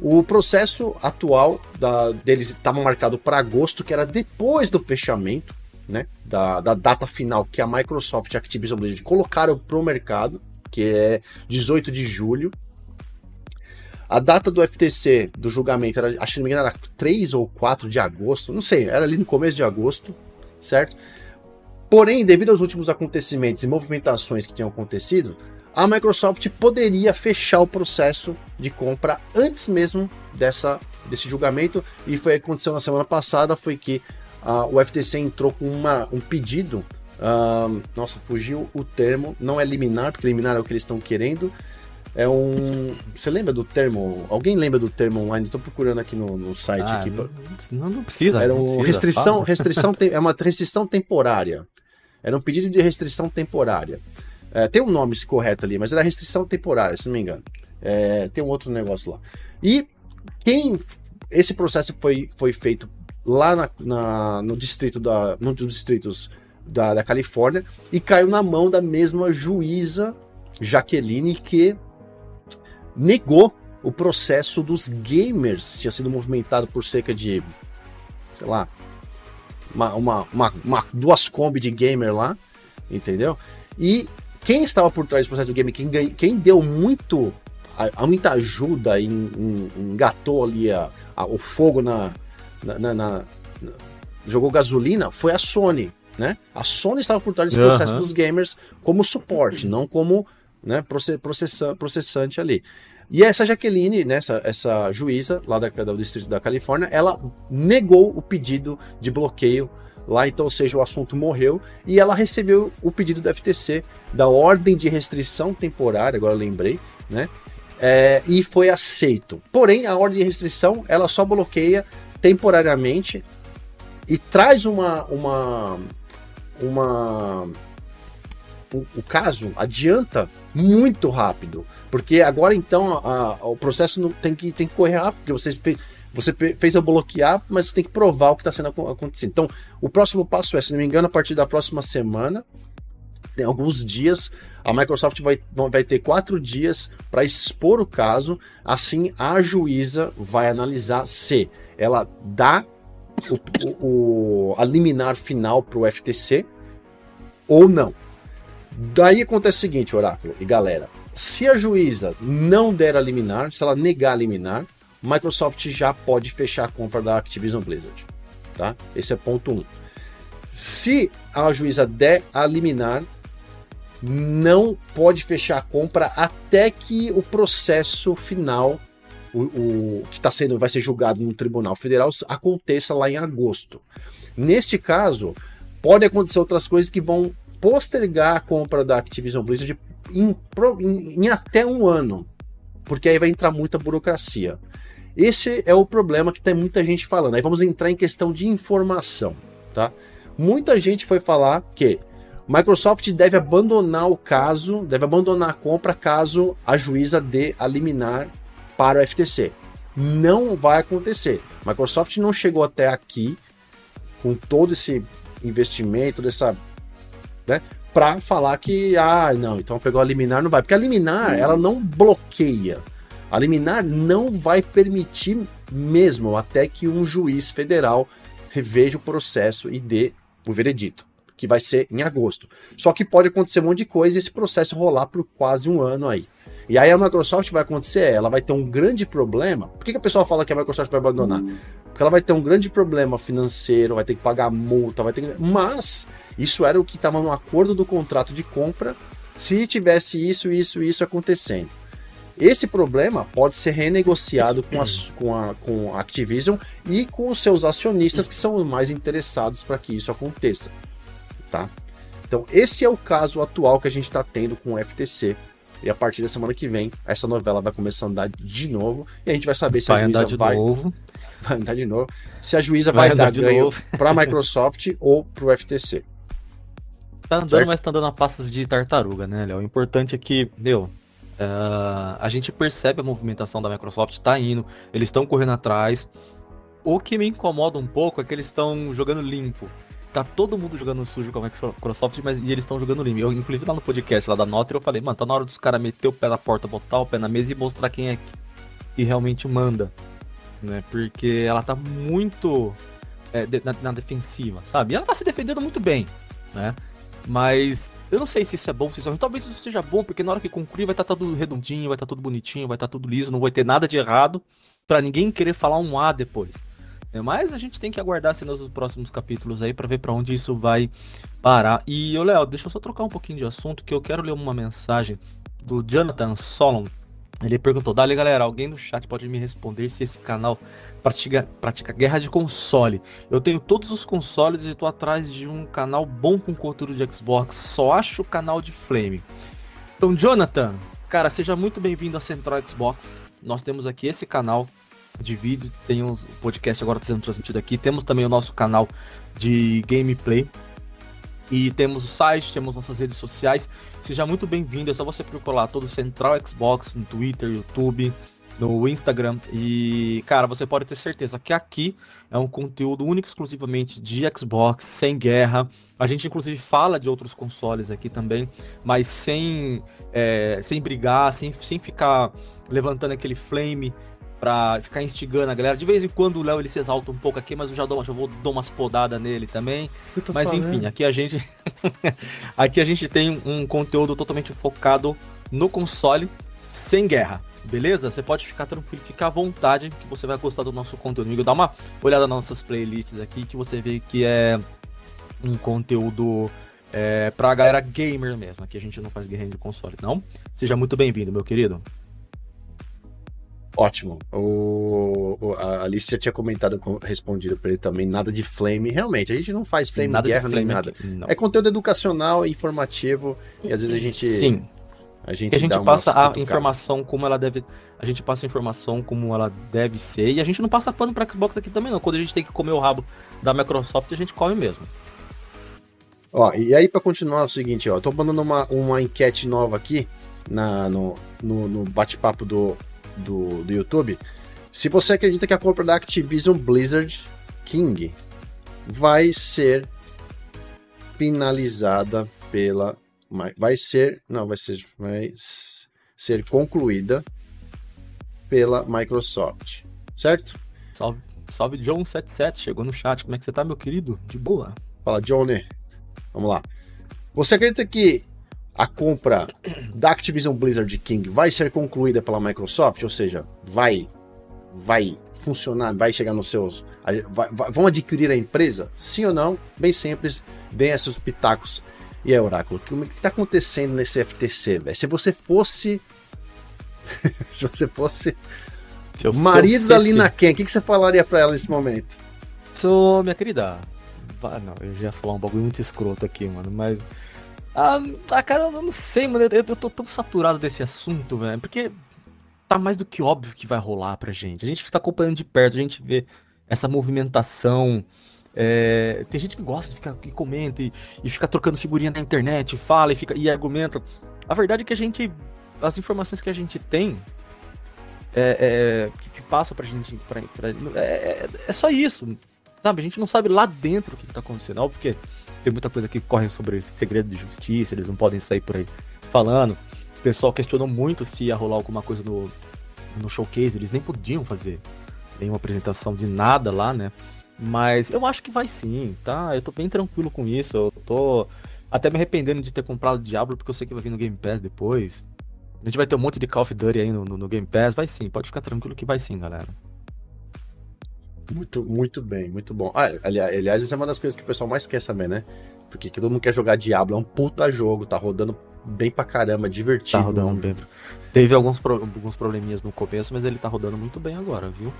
O processo atual da, deles estava marcado para agosto, que era depois do fechamento né, da, da data final que a Microsoft e a Activision Blizzard colocaram para o mercado, que é 18 de julho. A data do FTC, do julgamento, era, acho que não me engano, era 3 ou 4 de agosto, não sei, era ali no começo de agosto, certo? Porém, devido aos últimos acontecimentos e movimentações que tinham acontecido, a Microsoft poderia fechar o processo de compra antes mesmo dessa, desse julgamento, e foi o que aconteceu na semana passada, foi que uh, o FTC entrou com uma, um pedido. Uh, nossa, fugiu o termo. Não é liminar, porque liminar é o que eles estão querendo. É um. Você lembra do termo? Alguém lembra do termo online? Estou procurando aqui no, no site. Ah, aqui não, não, precisa. Era um precisa, restrição, restrição é uma restrição temporária. Era um pedido de restrição temporária. É, tem um nome correto ali, mas era restrição temporária, se não me engano. É, tem um outro negócio lá. E quem esse processo foi, foi feito lá na, na, no distrito da, no distritos da, da Califórnia e caiu na mão da mesma juíza Jaqueline que negou o processo dos gamers, tinha sido movimentado por cerca de, sei lá, uma, uma, uma, uma duas Kombi de gamer lá, entendeu? E quem estava por trás do processo do game, quem, quem deu muito, a, muita ajuda e engatou ali a, a, o fogo na, na, na, na, jogou gasolina foi a Sony, né? A Sony estava por trás desse uhum. processo dos gamers como suporte, não como né, processa, processante ali. E essa Jaqueline, né, essa, essa juíza lá da, do Distrito da Califórnia, ela negou o pedido de bloqueio lá, então, ou seja, o assunto morreu e ela recebeu o pedido da FTC da ordem de restrição temporária, agora lembrei, né? É, e foi aceito. Porém, a ordem de restrição ela só bloqueia temporariamente e traz uma uma uma o, o caso adianta muito rápido, porque agora então a, a, o processo não, tem que tem que correr rápido, porque você fez, você fez eu bloquear, mas você tem que provar o que está sendo acontecendo. Então, o próximo passo é, se não me engano, a partir da próxima semana, tem alguns dias, a Microsoft vai, vai ter quatro dias para expor o caso. Assim, a juíza vai analisar se ela dá o, o, a liminar final para o FTC ou não. Daí acontece o seguinte, Oráculo e galera. Se a juíza não der a liminar, se ela negar a liminar, Microsoft já pode fechar a compra da Activision Blizzard. Tá? Esse é ponto 1. Um. Se a juíza der a liminar, não pode fechar a compra até que o processo final o, o que está sendo vai ser julgado no Tribunal Federal aconteça lá em agosto. Neste caso, pode acontecer outras coisas que vão postergar a compra da Activision Blizzard em, em, em até um ano, porque aí vai entrar muita burocracia. Esse é o problema que tem muita gente falando. Aí vamos entrar em questão de informação, tá? Muita gente foi falar que Microsoft deve abandonar o caso, deve abandonar a compra caso a juíza dê a liminar para o FTC. Não vai acontecer. Microsoft não chegou até aqui com todo esse investimento, dessa, né, para falar que ah, não, então pegou a liminar, não vai, porque a liminar, ela não bloqueia. A liminar não vai permitir mesmo até que um juiz federal reveja o processo e dê o veredito, que vai ser em agosto. Só que pode acontecer um monte de coisa e esse processo rolar por quase um ano aí. E aí a Microsoft vai acontecer, ela vai ter um grande problema. Por que, que a pessoa fala que a Microsoft vai abandonar? Porque ela vai ter um grande problema financeiro, vai ter que pagar multa, vai ter que... Mas isso era o que estava no acordo do contrato de compra se tivesse isso, isso, isso acontecendo. esse problema pode ser renegociado com a, com a, com a Activision e com os seus acionistas que são os mais interessados para que isso aconteça, tá? Então, esse é o caso atual que a gente está tendo com o FTC. E a partir da semana que vem, essa novela vai começar a andar de novo. E a gente vai saber se vai a juíza vai. Novo. Vai andar de novo. Se a juíza vai, vai dar ganho para a Microsoft ou para o FTC. Tá andando, certo? mas tá andando a passos de tartaruga, né, Léo? O importante é que, meu, uh, a gente percebe a movimentação da Microsoft, tá indo, eles estão correndo atrás. O que me incomoda um pouco é que eles estão jogando limpo tá todo mundo jogando sujo com a Microsoft, mas e eles estão jogando limpo. Eu, inclusive, lá no podcast lá da Nota, eu falei, mano, tá na hora dos caras meter o pé na porta, botar o pé na mesa e mostrar quem é que realmente manda. Né? Porque ela tá muito é, de, na, na, defensiva, sabe? E ela tá se defendendo muito bem, né? Mas eu não sei se isso é bom, se isso é ruim. Talvez isso seja bom, porque na hora que concluir vai estar tá tudo redondinho, vai estar tá tudo bonitinho, vai estar tá tudo liso, não vai ter nada de errado para ninguém querer falar um A depois. É, mas a gente tem que aguardar cenas dos próximos capítulos aí para ver para onde isso vai parar. E, ô Léo, deixa eu só trocar um pouquinho de assunto, que eu quero ler uma mensagem do Jonathan Solon. Ele perguntou: Dali, galera, alguém no chat pode me responder se esse canal pratica, pratica guerra de console? Eu tenho todos os consoles e estou atrás de um canal bom com conteúdo de Xbox, só acho o canal de Flame. Então, Jonathan, cara, seja muito bem-vindo à Central Xbox. Nós temos aqui esse canal de vídeo, tem um podcast agora sendo transmitido aqui. Temos também o nosso canal de gameplay. E temos o site, temos nossas redes sociais. Seja muito bem-vindo, é só você procurar todo o Central Xbox no Twitter, YouTube, no Instagram. E, cara, você pode ter certeza que aqui é um conteúdo único exclusivamente de Xbox, sem guerra. A gente, inclusive, fala de outros consoles aqui também, mas sem, é, sem brigar, sem, sem ficar levantando aquele flame pra ficar instigando a galera. De vez em quando o Léo ele se exalta um pouco aqui, mas eu já dou, já vou dou umas podadas nele também. Mas falando. enfim, aqui a gente aqui a gente tem um conteúdo totalmente focado no console sem guerra. Beleza? Você pode ficar tranquilo, ficar à vontade que você vai gostar do nosso conteúdo. Amigo, dá uma olhada nas nossas playlists aqui que você vê que é um conteúdo é, pra galera gamer mesmo. Aqui a gente não faz guerra de console, não. Seja muito bem-vindo, meu querido. Ótimo. O, o, a Alice já tinha comentado, respondido para ele também, nada de flame. Realmente, a gente não faz flame nada guerra nem nada. é conteúdo educacional, informativo, e às vezes a gente. Sim. A gente, a gente passa a informação como ela deve. A gente passa a informação como ela deve ser. E a gente não passa pano pra Xbox aqui também, não. Quando a gente tem que comer o rabo da Microsoft, a gente come mesmo. Ó, e aí para continuar é o seguinte, ó, eu tô mandando uma, uma enquete nova aqui na, no, no, no bate-papo do, do, do YouTube, se você acredita que a compra da Activision Blizzard King vai ser finalizada pela vai ser não vai ser vai ser concluída pela Microsoft, certo? Salve, salve John 77, chegou no chat. Como é que você tá, meu querido? De boa. Fala, Johnny. Vamos lá. Você acredita que a compra da Activision Blizzard King vai ser concluída pela Microsoft, ou seja, vai vai funcionar, vai chegar nos seus. Vai, vai, vão adquirir a empresa? Sim ou não? Bem simples, deem seus pitacos. E aí, Oráculo, o que está acontecendo nesse FTC, velho? Se você fosse. se você fosse. Se marido da Lina Ken, o que, que você falaria para ela nesse momento? Sou minha querida. Não, eu já ia falar um bagulho muito escroto aqui, mano, mas ah, ah, cara, eu não sei, mano. Eu, eu tô tão saturado desse assunto, velho. Porque tá mais do que óbvio que vai rolar pra gente. A gente tá acompanhando de perto, a gente vê essa movimentação. É, tem gente que gosta de ficar que comenta e, e fica trocando figurinha na internet, fala e fica e argumenta. A verdade é que a gente. As informações que a gente tem é, é, que passa pra gente. Pra, pra, é, é, é, só isso. Sabe? A gente não sabe lá dentro o que tá acontecendo. Porque tem muita coisa que corre sobre segredo de justiça, eles não podem sair por aí falando. O pessoal questionou muito se ia rolar alguma coisa no, no showcase, eles nem podiam fazer nenhuma apresentação de nada lá, né? Mas eu acho que vai sim, tá? Eu tô bem tranquilo com isso. Eu tô até me arrependendo de ter comprado Diablo, porque eu sei que vai vir no Game Pass depois. A gente vai ter um monte de Call of Duty aí no, no, no Game Pass. Vai sim, pode ficar tranquilo que vai sim, galera. Muito, muito bem, muito bom. Ah, aliás, isso é uma das coisas que o pessoal mais quer saber, né? Porque todo mundo quer jogar Diablo, é um puta jogo, tá rodando bem pra caramba, divertido. Tá rodando bem. Teve alguns, pro, alguns probleminhas no começo, mas ele tá rodando muito bem agora, viu?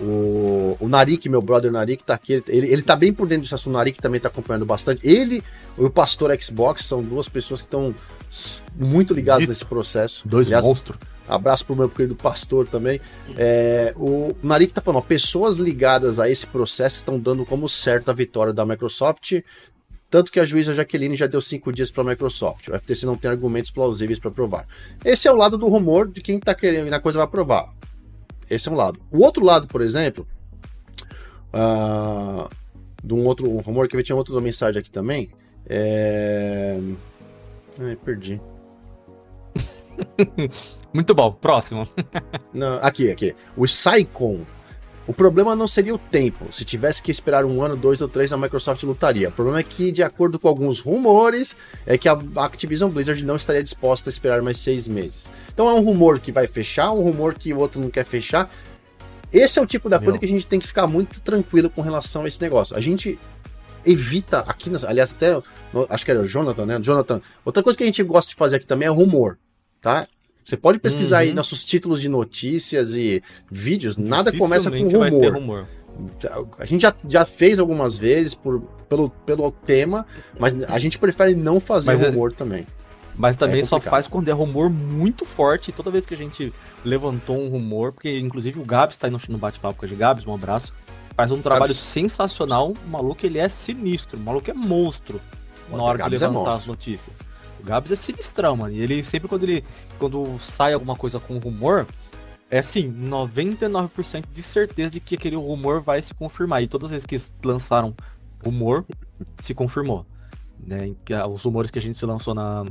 O, o Narik, meu brother Narik, tá aqui. Ele, ele tá bem por dentro disso. O Narik também tá acompanhando bastante. Ele e o Pastor Xbox são duas pessoas que estão muito ligadas nesse processo. Dois Aliás, monstros. Abraço pro meu querido pastor também. É, o Narik tá falando, ó, pessoas ligadas a esse processo estão dando como certo a vitória da Microsoft, tanto que a juíza Jaqueline já deu cinco dias para a Microsoft. O FTC não tem argumentos plausíveis para provar. Esse é o lado do rumor de quem está querendo e a coisa vai provar. Esse é um lado. O outro lado, por exemplo, uh, de um outro um rumor que eu tinha outra mensagem aqui também. É... Ai, perdi. Muito bom, próximo. Não, aqui, aqui. O Saicon. O problema não seria o tempo. Se tivesse que esperar um ano, dois ou três, a Microsoft lutaria. O problema é que, de acordo com alguns rumores, é que a Activision Blizzard não estaria disposta a esperar mais seis meses. Então é um rumor que vai fechar, um rumor que o outro não quer fechar. Esse é o tipo da coisa que a gente tem que ficar muito tranquilo com relação a esse negócio. A gente evita aqui, aliás, até acho que era o Jonathan, né? Jonathan. Outra coisa que a gente gosta de fazer aqui também é rumor, tá? Você pode pesquisar uhum. aí nossos títulos de notícias e vídeos, nada começa com rumor. rumor. A gente já, já fez algumas vezes por, pelo, pelo tema, mas a gente prefere não fazer mas é- rumor é... também. Mas também é só faz quando é rumor muito forte. Toda vez que a gente levantou um rumor, porque inclusive o Gabs tá aí no bate-papo com a gente. Gabs, um abraço. Faz um trabalho Gabs. sensacional. O maluco ele é sinistro, o maluco é monstro na hora de é levantar é as notícias. O Gabs é sinistrão, mano. E ele sempre quando ele. Quando sai alguma coisa com rumor, é assim, 99% de certeza de que aquele rumor vai se confirmar. E todas as vezes que lançaram rumor, se confirmou. Né? Os rumores que a gente lançou na.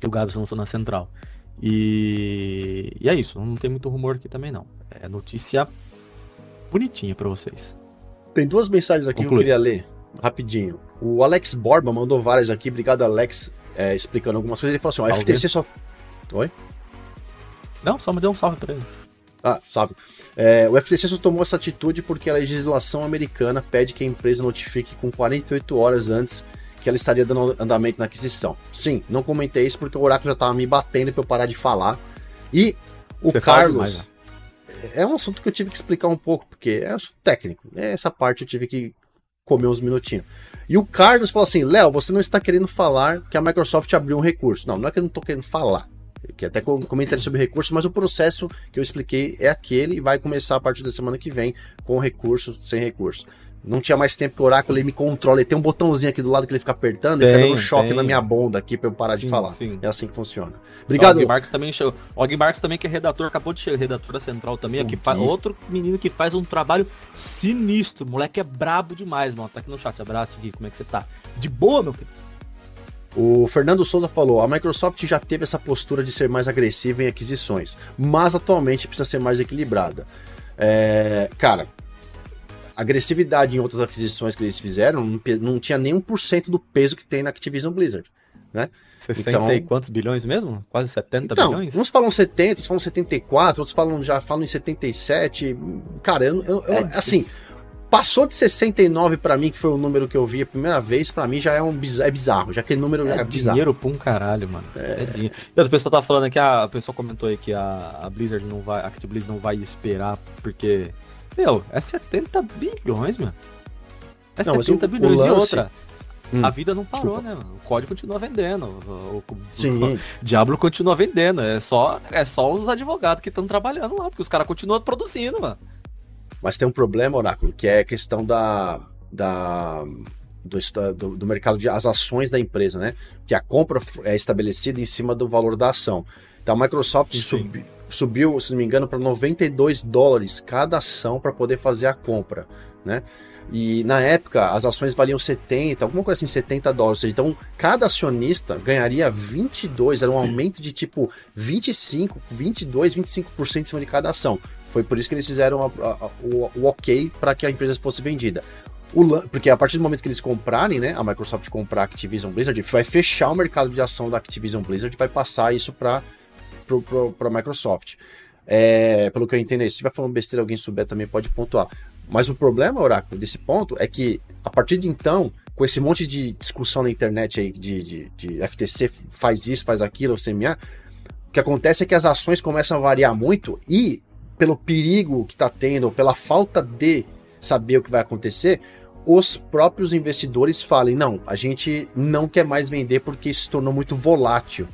Que o Gabs lançou na central. E, e é isso, não tem muito rumor aqui também não. É notícia bonitinha para vocês. Tem duas mensagens aqui Conclui. que eu queria ler rapidinho. O Alex Borba mandou várias aqui. Obrigado, Alex é, explicando algumas coisas, ele falou assim: ó, FTC só. Oi? Não, só me deu um salve pra ele. Ah, salve. É, o FTC só tomou essa atitude porque a legislação americana pede que a empresa notifique com 48 horas antes que ela estaria dando andamento na aquisição. Sim, não comentei isso porque o Oráculo já tava me batendo pra eu parar de falar. E o Você Carlos. Mais, né? É um assunto que eu tive que explicar um pouco, porque é um assunto técnico. Essa parte eu tive que comer uns minutinhos. E o Carlos falou assim: Léo, você não está querendo falar que a Microsoft abriu um recurso. Não, não é que eu não estou querendo falar. Que até comentário sobre recurso, mas o processo que eu expliquei é aquele e vai começar a partir da semana que vem com recurso, sem recurso. Não tinha mais tempo que o Oráculo ele me controla. Ele tem um botãozinho aqui do lado que ele fica apertando tem, e fica dando choque tem. na minha bunda aqui pra eu parar de sim, falar. Sim. É assim que funciona. Obrigado. O Marques também, Og Marques também que é redator, acabou de chegar, redator da Central também, aqui, outro menino que faz um trabalho sinistro. Moleque é brabo demais, mano. Tá aqui no chat. Abraço, Gui. Como é que você tá? De boa, meu filho? O Fernando Souza falou: a Microsoft já teve essa postura de ser mais agressiva em aquisições, mas atualmente precisa ser mais equilibrada. É, cara, agressividade em outras aquisições que eles fizeram não, não tinha nem 1% do peso que tem na Activision Blizzard, né? 60 então, e quantos bilhões mesmo? Quase 70 então, bilhões? Uns falam 70, outros falam 74, outros falam, já falam em 77. Cara, eu, eu, eu é, assim, passou de 69 para mim, que foi o número que eu vi a primeira vez, para mim já é um bizarro, é bizarro, já aquele número é, é bizarro. dinheiro pra um caralho, mano. É, é dinheiro. E outra pessoa tá falando aqui, a, a pessoa comentou aí que a, a Blizzard não vai, a Activision não vai esperar porque meu, é 70 bilhões, meu. É não, 70 bilhões lance... e outra. Hum, a vida não parou, desculpa. né? O código continua vendendo. O, o, Sim. O Diablo continua vendendo. É só, é só os advogados que estão trabalhando lá, porque os caras continuam produzindo, mano. Mas tem um problema, Oráculo, que é a questão da. da do, do, do mercado de as ações da empresa, né? Que a compra é estabelecida em cima do valor da ação. Então a Microsoft subiu subiu, se não me engano, para 92 dólares cada ação para poder fazer a compra, né? E na época as ações valiam 70, alguma coisa assim, 70 dólares. Então cada acionista ganharia 22, era um aumento de tipo 25, 22, 25% em cima de cada ação. Foi por isso que eles fizeram a, a, o, o ok para que a empresa fosse vendida. O, porque a partir do momento que eles comprarem, né, a Microsoft comprar a Activision Blizzard, vai fechar o mercado de ação da Activision Blizzard, vai passar isso para para Microsoft. É, pelo que eu entendo, se estiver falando besteira alguém souber também pode pontuar. Mas o problema, Oráculo, desse ponto é que a partir de então, com esse monte de discussão na internet aí de, de, de FTC faz isso, faz aquilo, CMA, o que acontece é que as ações começam a variar muito e pelo perigo que está tendo, pela falta de saber o que vai acontecer, os próprios investidores falem: não, a gente não quer mais vender porque isso se tornou muito volátil.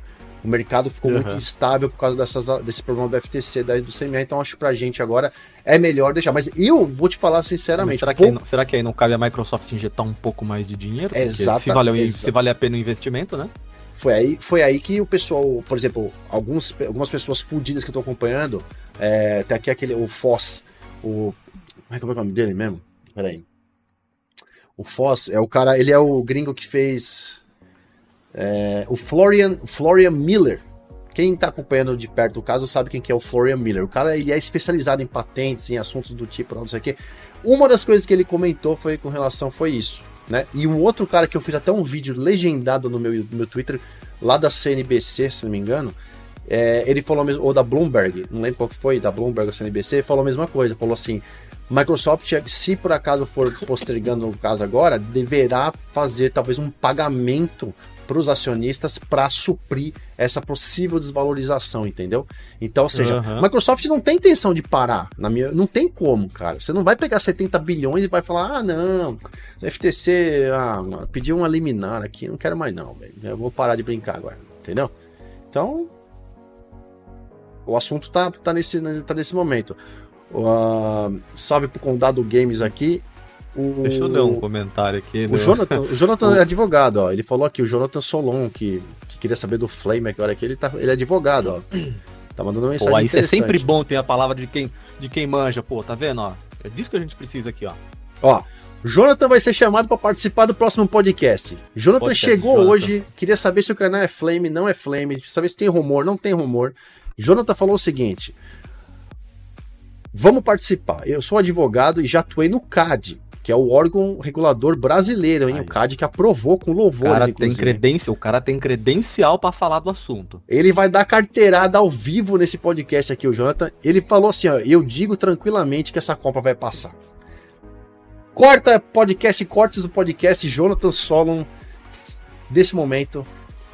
O mercado ficou uhum. muito instável por causa dessas, desse problema do FTC, da, do CMA, então acho que pra gente agora é melhor deixar. Mas eu vou te falar sinceramente. será, que aí não, será que aí não cabe a Microsoft injetar um pouco mais de dinheiro? Exato. Se vale, se vale a pena o investimento, né? Foi aí, foi aí que o pessoal, por exemplo, alguns, algumas pessoas fudidas que eu tô acompanhando, é, tem aqui aquele, o Foss, o. Como é, é o nome dele mesmo? Peraí. O Foss é o cara, ele é o gringo que fez é, o Florian, Florian Miller. Quem está acompanhando de perto o caso sabe quem que é o Florian Miller. O cara ele é especializado em patentes, em assuntos do tipo, não sei o quê. Uma das coisas que ele comentou foi com relação foi isso, né? E um outro cara que eu fiz até um vídeo legendado no meu, no meu Twitter, lá da CNBC, se não me engano, é, ele falou mesmo, ou da Bloomberg, não lembro qual foi, da Bloomberg ou CNBC, falou a mesma coisa, falou assim, Microsoft, se por acaso for postergando o caso agora, deverá fazer talvez um pagamento para os acionistas para suprir essa possível desvalorização, entendeu? Então, ou seja, uhum. Microsoft não tem intenção de parar, na minha, não tem como, cara. Você não vai pegar 70 bilhões e vai falar: "Ah, não, FTC ah, pediu um liminar aqui, não quero mais não, velho. Eu vou parar de brincar agora", entendeu? Então, o assunto tá, tá, nesse, tá nesse momento. Uh, salve pro Condado Games aqui. O... Deixa eu ler um comentário aqui. O, Jonathan, o Jonathan é advogado, ó. Ele falou aqui, o Jonathan Solon, que, que queria saber do Flame agora aqui, ele, tá, ele é advogado, ó. Tá mandando uma mensagem. Pô, isso é sempre bom ter a palavra de quem, de quem manja, pô, tá vendo, ó? É disso que a gente precisa aqui, ó. Ó, Jonathan vai ser chamado para participar do próximo podcast. Jonathan podcast, chegou Jonathan. hoje, queria saber se o canal é Flame, não é Flame, saber se tem rumor, não tem rumor. Jonathan falou o seguinte: Vamos participar. Eu sou advogado e já atuei no CAD que é o órgão regulador brasileiro, hein? Ai. O CAD que aprovou com louvores, o cara Tem credência, o cara tem credencial para falar do assunto. Ele vai dar carteirada ao vivo nesse podcast aqui, o Jonathan. Ele falou assim, ó, eu digo tranquilamente que essa Copa vai passar. Corta podcast, cortes do podcast, Jonathan Solon, desse momento,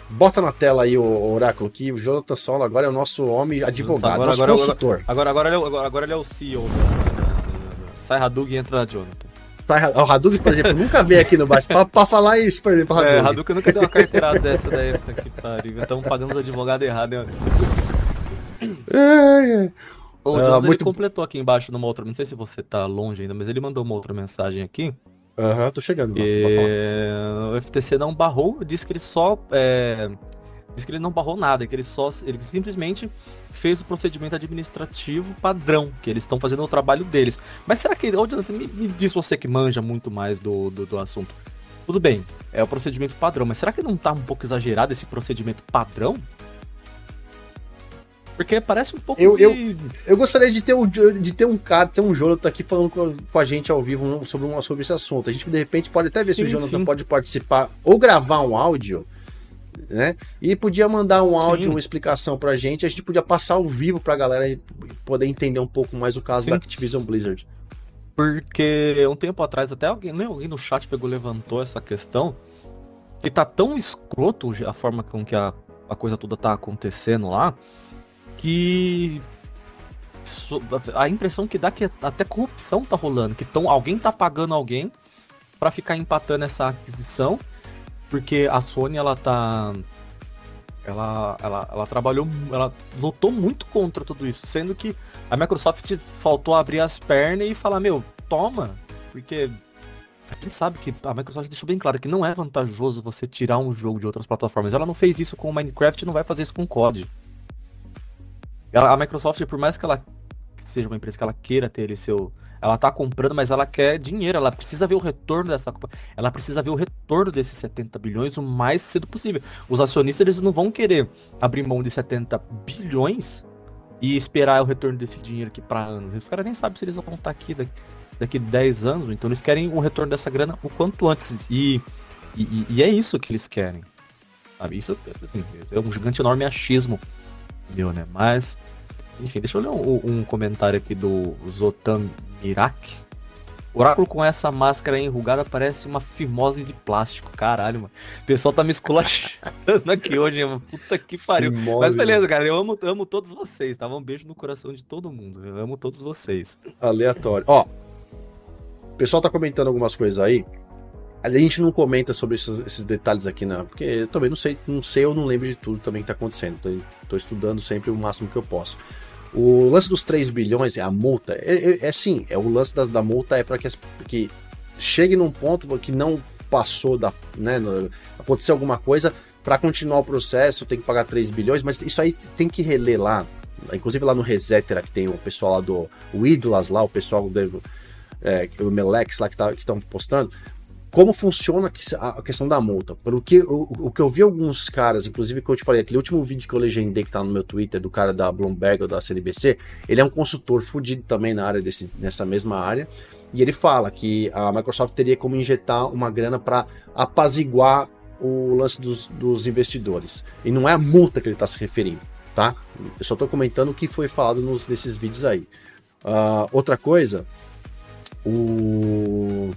Bota na tela aí o oráculo aqui. O Jonathan Solon agora é o nosso homem advogado, agora, nosso agora, consultor. Agora, agora, agora, ele é, agora ele é o CEO. Sai Hadug e entra Jonathan. Tá, o Hadouken, por exemplo, nunca veio aqui no bate-papo pra falar isso, por exemplo, Hadouken. É, Hadouken nunca deu uma carteirada dessa daí, que pariu. Estamos pagando os advogados errados, hein? É, é. O ah, muito... ele completou aqui embaixo numa outra, não sei se você tá longe ainda, mas ele mandou uma outra mensagem aqui. Aham, uhum, tô chegando. E... O FTC não barrou, disse que ele só é, Diz que ele não barrou nada, que ele só ele simplesmente fez o procedimento administrativo padrão, que eles estão fazendo o trabalho deles. Mas será que, oh, Jonathan, me, me diz você que manja muito mais do, do, do, assunto. Tudo bem, é o procedimento padrão, mas será que não tá um pouco exagerado esse procedimento padrão? Porque parece um pouco eu, de... eu, eu gostaria de ter, um, de ter um cara, ter um Jonathan aqui falando com, com a gente ao vivo sobre, sobre esse assunto. A gente, de repente, pode até ver sim, se o Jonathan sim. pode participar ou gravar um áudio né? E podia mandar um áudio, Sim. uma explicação pra gente, a gente podia passar ao vivo pra galera poder entender um pouco mais o caso Sim. da Activision Blizzard. Porque um tempo atrás, até alguém, nem alguém no chat pegou, levantou essa questão, que tá tão escroto a forma com que a, a coisa toda tá acontecendo lá, que a impressão que dá que até corrupção tá rolando, que tão, alguém tá pagando alguém para ficar empatando essa aquisição porque a Sony ela tá ela, ela, ela trabalhou, ela lutou muito contra tudo isso, sendo que a Microsoft faltou abrir as pernas e falar, meu, toma, porque gente sabe que a Microsoft deixou bem claro que não é vantajoso você tirar um jogo de outras plataformas. Ela não fez isso com o Minecraft não vai fazer isso com o COD. A Microsoft, por mais que ela seja uma empresa que ela queira ter ali seu, ela tá comprando, mas ela quer dinheiro, ela precisa ver o retorno dessa ela precisa ver o retorno desses 70 bilhões o mais cedo possível. Os acionistas eles não vão querer abrir mão de 70 bilhões e esperar o retorno desse dinheiro aqui para anos. Os caras nem sabem se eles vão contar aqui daqui, daqui 10 anos, então eles querem o retorno dessa grana o quanto antes. E, e, e é isso que eles querem. Sabe? Isso assim, é um gigante enorme achismo meu, né? Mas enfim, deixa eu ler um, um comentário aqui do Zotan Irak. Oráculo com essa máscara enrugada parece uma fimose de plástico. Caralho, mano. O pessoal tá me esculachando aqui hoje, mano. Puta que pariu. Fimose, Mas beleza, cara. Eu amo, amo todos vocês, tá? Um beijo no coração de todo mundo. Eu amo todos vocês. Aleatório. Ó, o pessoal tá comentando algumas coisas aí. A gente não comenta sobre esses, esses, detalhes aqui, não, porque eu também não sei, não sei, eu não lembro de tudo também que tá acontecendo. Tô, tô estudando sempre o máximo que eu posso. O lance dos 3 bilhões é a multa. É, é, é sim, é o lance das, da multa é para que, que chegue num ponto que não passou da. Né, aconteceu alguma coisa, para continuar o processo tem que pagar 3 bilhões, mas isso aí tem que reler lá. Inclusive lá no Resetera, que tem o pessoal lá do o Idlas lá, o pessoal do. É, o Melex lá que tá, estão postando, como funciona a questão da multa. Porque o, o, que eu vi alguns caras, inclusive que eu te falei, aquele último vídeo que eu legendei que tá no meu Twitter, do cara da Bloomberg ou da CNBC, ele é um consultor fudido também na área desse, nessa mesma área. E ele fala que a Microsoft teria como injetar uma grana para apaziguar o lance dos, dos, investidores. E não é a multa que ele está se referindo, tá? Eu só estou comentando o que foi falado nos, nesses vídeos aí. Uh, outra coisa, o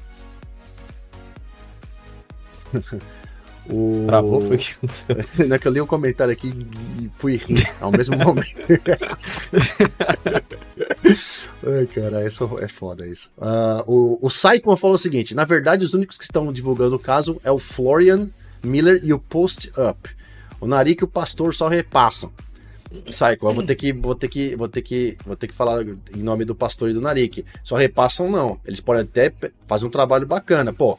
o... Travou, foi que Não é que eu li um comentário aqui e fui rir ao mesmo momento. Ai, cara, isso é foda isso. Uh, o, o Saikon falou o seguinte: na verdade, os únicos que estão divulgando o caso é o Florian Miller e o Post Up. O Narik e o Pastor só repassam. Saiko, eu vou ter que, vou ter que, vou ter que, vou ter que falar em nome do Pastor e do Narik. Só repassam não. Eles podem até fazer um trabalho bacana. Pô,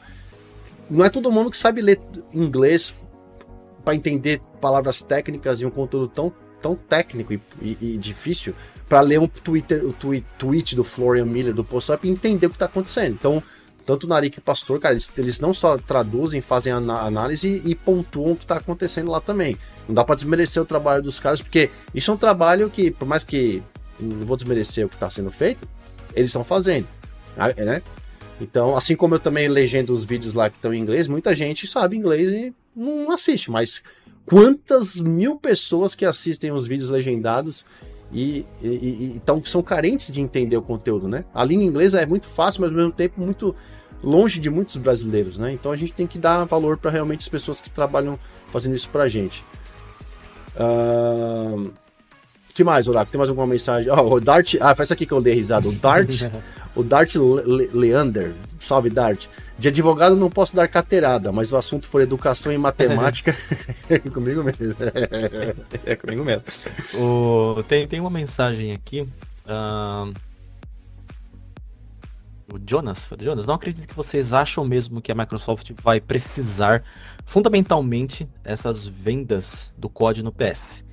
não é todo mundo que sabe ler inglês para entender palavras técnicas e um conteúdo tão, tão técnico e, e, e difícil para ler um Twitter, o tweet, tweet do Florian Miller do Post-Up e entender o que está acontecendo. Então, tanto o Narik e o Pastor, cara, eles, eles não só traduzem, fazem análise e, pontuam o que está acontecendo lá também. Não dá para desmerecer o trabalho dos caras, porque isso é um trabalho que, por mais que não vou desmerecer o que está sendo feito, eles estão fazendo. Né? Então, assim como eu também legendo os vídeos lá que estão em inglês, muita gente sabe inglês e não assiste, mas quantas mil pessoas que assistem os vídeos legendados e, e, e são carentes de entender o conteúdo, né? A língua inglesa é muito fácil, mas ao mesmo tempo muito longe de muitos brasileiros, né? Então a gente tem que dar valor para realmente as pessoas que trabalham fazendo isso pra gente. Uh... que mais, Oráculo? Tem mais alguma mensagem? Oh, o Dart. Ah, faz aqui que eu dei risada. O Dart O Dart Le Leander, salve Dart. De advogado não posso dar carteirada, mas o assunto for educação e matemática é comigo mesmo. é comigo mesmo. O, tem, tem uma mensagem aqui. Uh, o Jonas, Jonas, não acredito que vocês acham mesmo que a Microsoft vai precisar fundamentalmente essas vendas do COD no PS.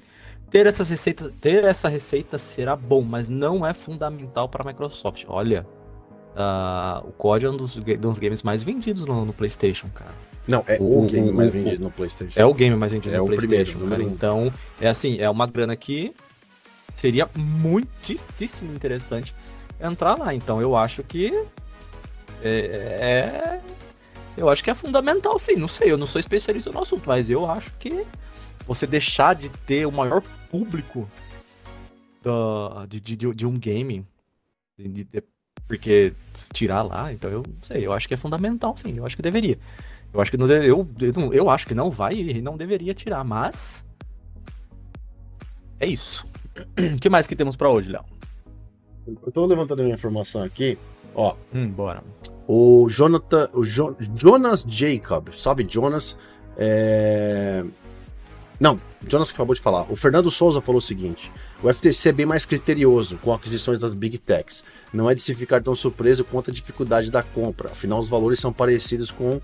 Ter essas receitas, ter essa receita será bom, mas não é fundamental para a Microsoft. Olha, uh, o COD é um dos, dos games mais vendidos no, no, PlayStation, cara. Não, é o, o game o, mais vendido no PlayStation. É o game mais vendido é no PlayStation, primeiro, cara. Então, é assim, é uma grana que seria muitíssimo interessante entrar lá. Então, eu acho que é, é eu acho que é fundamental, sim. Não sei, eu não sou especialista no assunto, mas eu acho que você deixar de ter o maior público da, de, de, de um game, de, de, porque tirar lá, então eu não sei, eu acho que é fundamental sim, eu acho que deveria. Eu acho que não deve, eu, eu, eu acho que não vai e não deveria tirar, mas é isso. O que mais que temos para hoje, Léo? Eu tô levantando uma informação aqui, ó. Hum, bora. O Jonathan, o jo, Jonas Jacob, sabe Jonas? É, não, Jonas acabou de falar. O Fernando Souza falou o seguinte: o FTC é bem mais criterioso com aquisições das Big Techs. Não é de se ficar tão surpreso quanto a dificuldade da compra. Afinal, os valores são parecidos com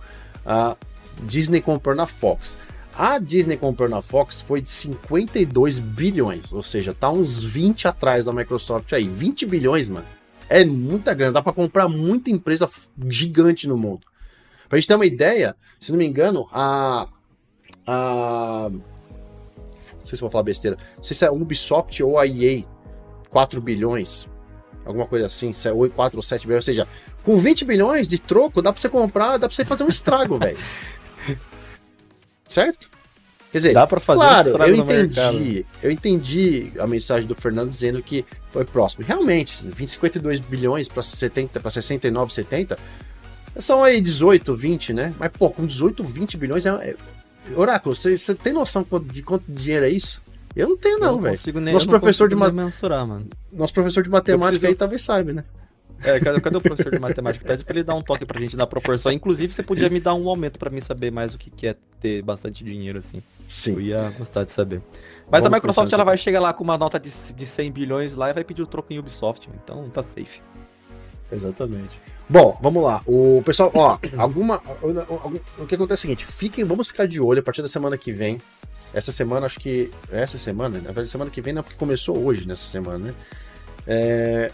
a Disney comprando a Fox. A Disney comprando a Fox foi de 52 bilhões, ou seja, tá uns 20 atrás da Microsoft aí. 20 bilhões, mano. É muita grana, dá para comprar muita empresa gigante no mundo. Pra gente ter uma ideia, se não me engano, a a não sei se vou falar besteira, não sei se é Ubisoft ou a EA, 4 bilhões, alguma coisa assim, se é 4 ou 7 bilhões, ou seja, com 20 bilhões de troco, dá pra você comprar, dá pra você fazer um estrago, velho. Certo? Quer dizer, Dá pra fazer um claro, estrago eu entendi. Eu entendi a mensagem do Fernando dizendo que foi próximo. Realmente, 20, 52 bilhões para 70, para 69, 70, são aí 18, 20, né? Mas pô, com 18, 20 bilhões é, é... Oráculo, você, você tem noção de quanto dinheiro é isso? Eu não tenho Eu não, velho. Nosso eu não professor de mensurar, mano. Nosso professor de matemática preciso- aí talvez saiba, né? É, cadê, cadê o professor de matemática? Pede pra ele dar um toque pra gente na proporção. Inclusive, você podia me dar um aumento pra mim saber mais o que que é ter bastante dinheiro, assim. Eu Sim. ia gostar de saber. Mas Vamos a Microsoft ela nisso. vai chegar lá com uma nota de, de 100 bilhões lá e vai pedir o troco em Ubisoft. Então tá safe. Exatamente. Bom, vamos lá. O pessoal, ó, alguma. algum- O que acontece é o seguinte: fiquem, vamos ficar de olho a partir da semana que vem. Essa semana, acho que. Essa semana, na verdade, semana que vem não, porque começou hoje nessa semana, né? É.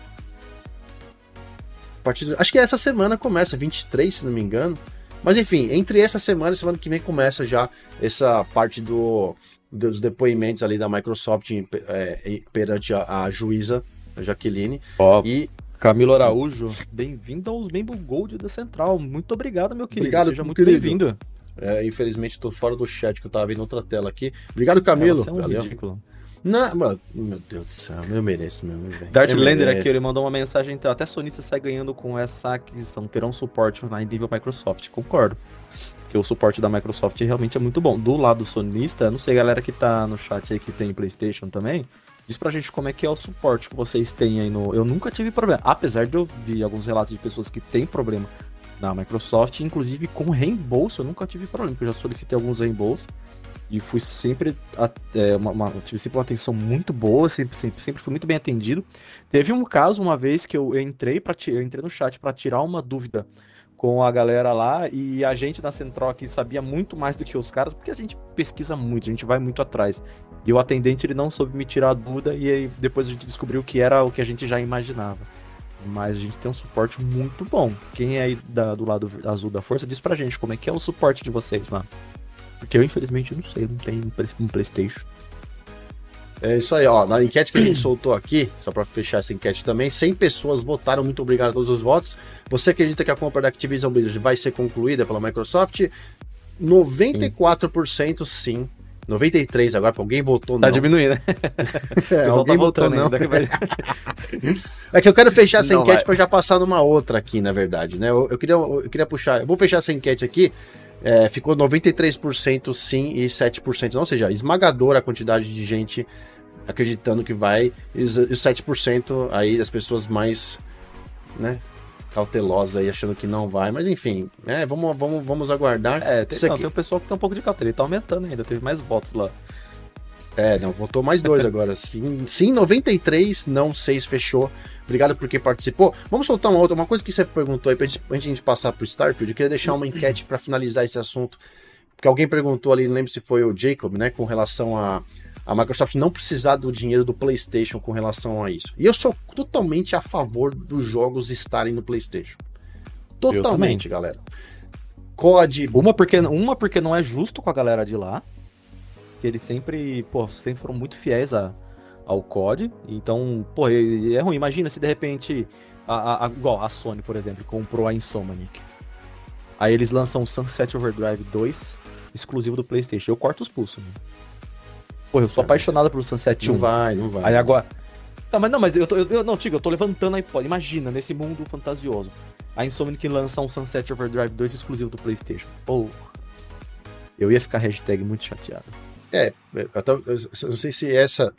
A partir do- acho que essa semana começa, 23, se não me engano. Mas enfim, entre essa semana e semana que vem começa já essa parte do, dos depoimentos ali da Microsoft é, perante a, a juíza, a Jaqueline. Ó, E Camilo Araújo, bem-vindo aos Membro Gold da Central. Muito obrigado, meu querido. Obrigado, Seja muito bem-vindo. É, infelizmente, tô fora do chat que eu tava vendo outra tela aqui. Obrigado, Camilo. Você é um Valeu. ridículo. Não, mano, meu Deus do céu, eu mereço mesmo, Eu Lander mereço. aqui, ele mandou uma mensagem, então, até sonista sai ganhando com essa aquisição, terão suporte online nível Microsoft, concordo. Porque o suporte da Microsoft realmente é muito bom. Do lado sonista, não sei, galera que tá no chat aí que tem Playstation também, diz pra gente como é que é o suporte que vocês têm aí no... Eu nunca tive problema, apesar de eu ver alguns relatos de pessoas que têm problema na Microsoft, inclusive com reembolso, eu nunca tive problema, porque eu já solicitei alguns reembolsos. E fui sempre. é, uma, uma- tive sempre uma atenção muito boa, sempre, sempre, sempre fui muito bem atendido. Teve um caso uma vez que eu entrei para eu entrei no chat para tirar uma dúvida com a galera lá e a gente na Central aqui sabia muito mais do que os caras, porque a gente pesquisa muito, a gente vai muito atrás. E o atendente ele não soube me tirar a dúvida e aí depois a gente descobriu que era o que a gente já imaginava. Mas a gente tem um suporte muito bom. Quem é aí da- do lado azul da força, diz pra gente como é que é o suporte de vocês lá. Porque eu infelizmente não sei, não Play- um Playstation. É isso aí, ó. Na enquete que a gente soltou aqui, só pra fechar essa enquete também, 100 pessoas votaram. Muito obrigado a todos os votos. Você acredita que a compra da Activision Blizzard vai ser concluída pela Microsoft? 94% sim. 93 agora, porque alguém votou Tá não. diminuindo, né? É, alguém tá votou não. vai- É que eu quero fechar essa Não enquete para já passar numa outra aqui, na verdade, né? Eu, eu queria, eu queria puxar. Eu vou fechar essa enquete aqui. É, ficou 93% sim e 7% não, ou seja, esmagadora a quantidade de gente acreditando que vai, e os, os 7% aí das pessoas mais, né, cautelosas aí achando que não vai, mas enfim, né, vamos, vamos, vamos aguardar. É, tem, não, tem um pessoal que tem um pouco de cautela, ele tá aumentando ainda, teve mais votos lá. É, não, votou mais dois agora. Sim, sim, 93, não 6 fechou. Obrigado por quem participou. Vamos soltar uma outra, uma coisa que você perguntou aí, pra gente, antes de a gente passar pro Starfield, eu queria deixar uma enquete para finalizar esse assunto. Porque alguém perguntou ali, não lembro se foi o Jacob, né, com relação a a Microsoft não precisar do dinheiro do PlayStation com relação a isso. E eu sou totalmente a favor dos jogos estarem no PlayStation. Totalmente, galera. COD, Uma porque, uma porque não é justo com a galera de lá, que eles sempre, pô, sempre foram muito fiéis a, ao COD, então, pô, é ruim. Imagina se de repente, a, a- igual a Sony, por exemplo, comprou a Insomniac. Aí eles lançam o Sunset Overdrive 2, exclusivo do PlayStation. Eu corto os pulsos, mano. Pô, eu sou Cara, apaixonado pelo Sunset 1. não vai, não vai. Aí agora. Não, mas não, mas eu, tô, eu, eu- não, Tigo, eu tô levantando a hipótese. Imagina, nesse mundo fantasioso. A Insomniac lança um Sunset Overdrive 2 exclusivo do PlayStation. Porra. Eu ia ficar hashtag muito chateado. É, eu, tava- eu não sei se essa.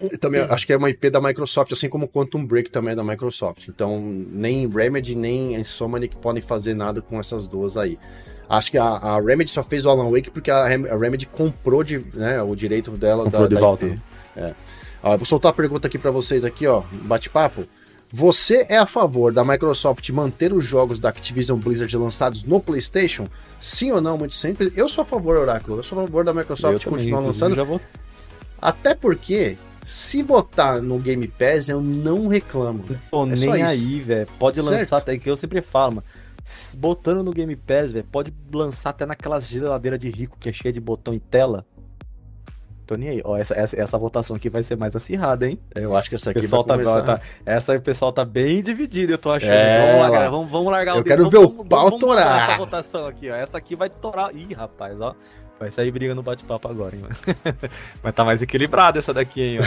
eu Também acho que é uma IP da Microsoft, assim como Quantum Break também é da Microsoft. Então, nem Remedy nem a Insomniac podem fazer nada com essas duas aí. Acho que a, a Remedy só fez o Alan Wake porque a, a Remedy comprou de, né, o direito dela Comprou da, de da volta, IP. né? É. Ó, vou soltar a pergunta aqui pra vocês aqui, ó, bate-papo. Você é a favor da Microsoft manter os jogos da Activision Blizzard lançados no PlayStation? Sim ou não? Muito simples. Eu sou a favor, Oráculo. Eu sou a favor da Microsoft Eu também, continuar inclusive, lançando. Até porque, se botar no Game Pass, eu não reclamo. velho. Tô É nem aí, velho. Pode Certo. lançar até que eu sempre falo, mano. Botando no Game Pass, velho, pode lançar até naquelas geladeiras de rico que é cheia de botão e tela. Tô nem aí. Ó, essa, essa, essa votação aqui vai ser mais acirrada, hein? Eu acho que essa aqui pessoal vai tá, começar... tá, Essa aí o pessoal tá bem dividido, eu tô achando. É, vamos lá, galera. Vamos, vamos largar Eu o quero dedo, ver o vamos, pau vamos, torar. Essa votação aqui, ó. Essa aqui vai torar. Ih, rapaz, ó. Vai sair briga no bate-papo agora, hein, mano. Mas tá mais equilibrada essa daqui, hein,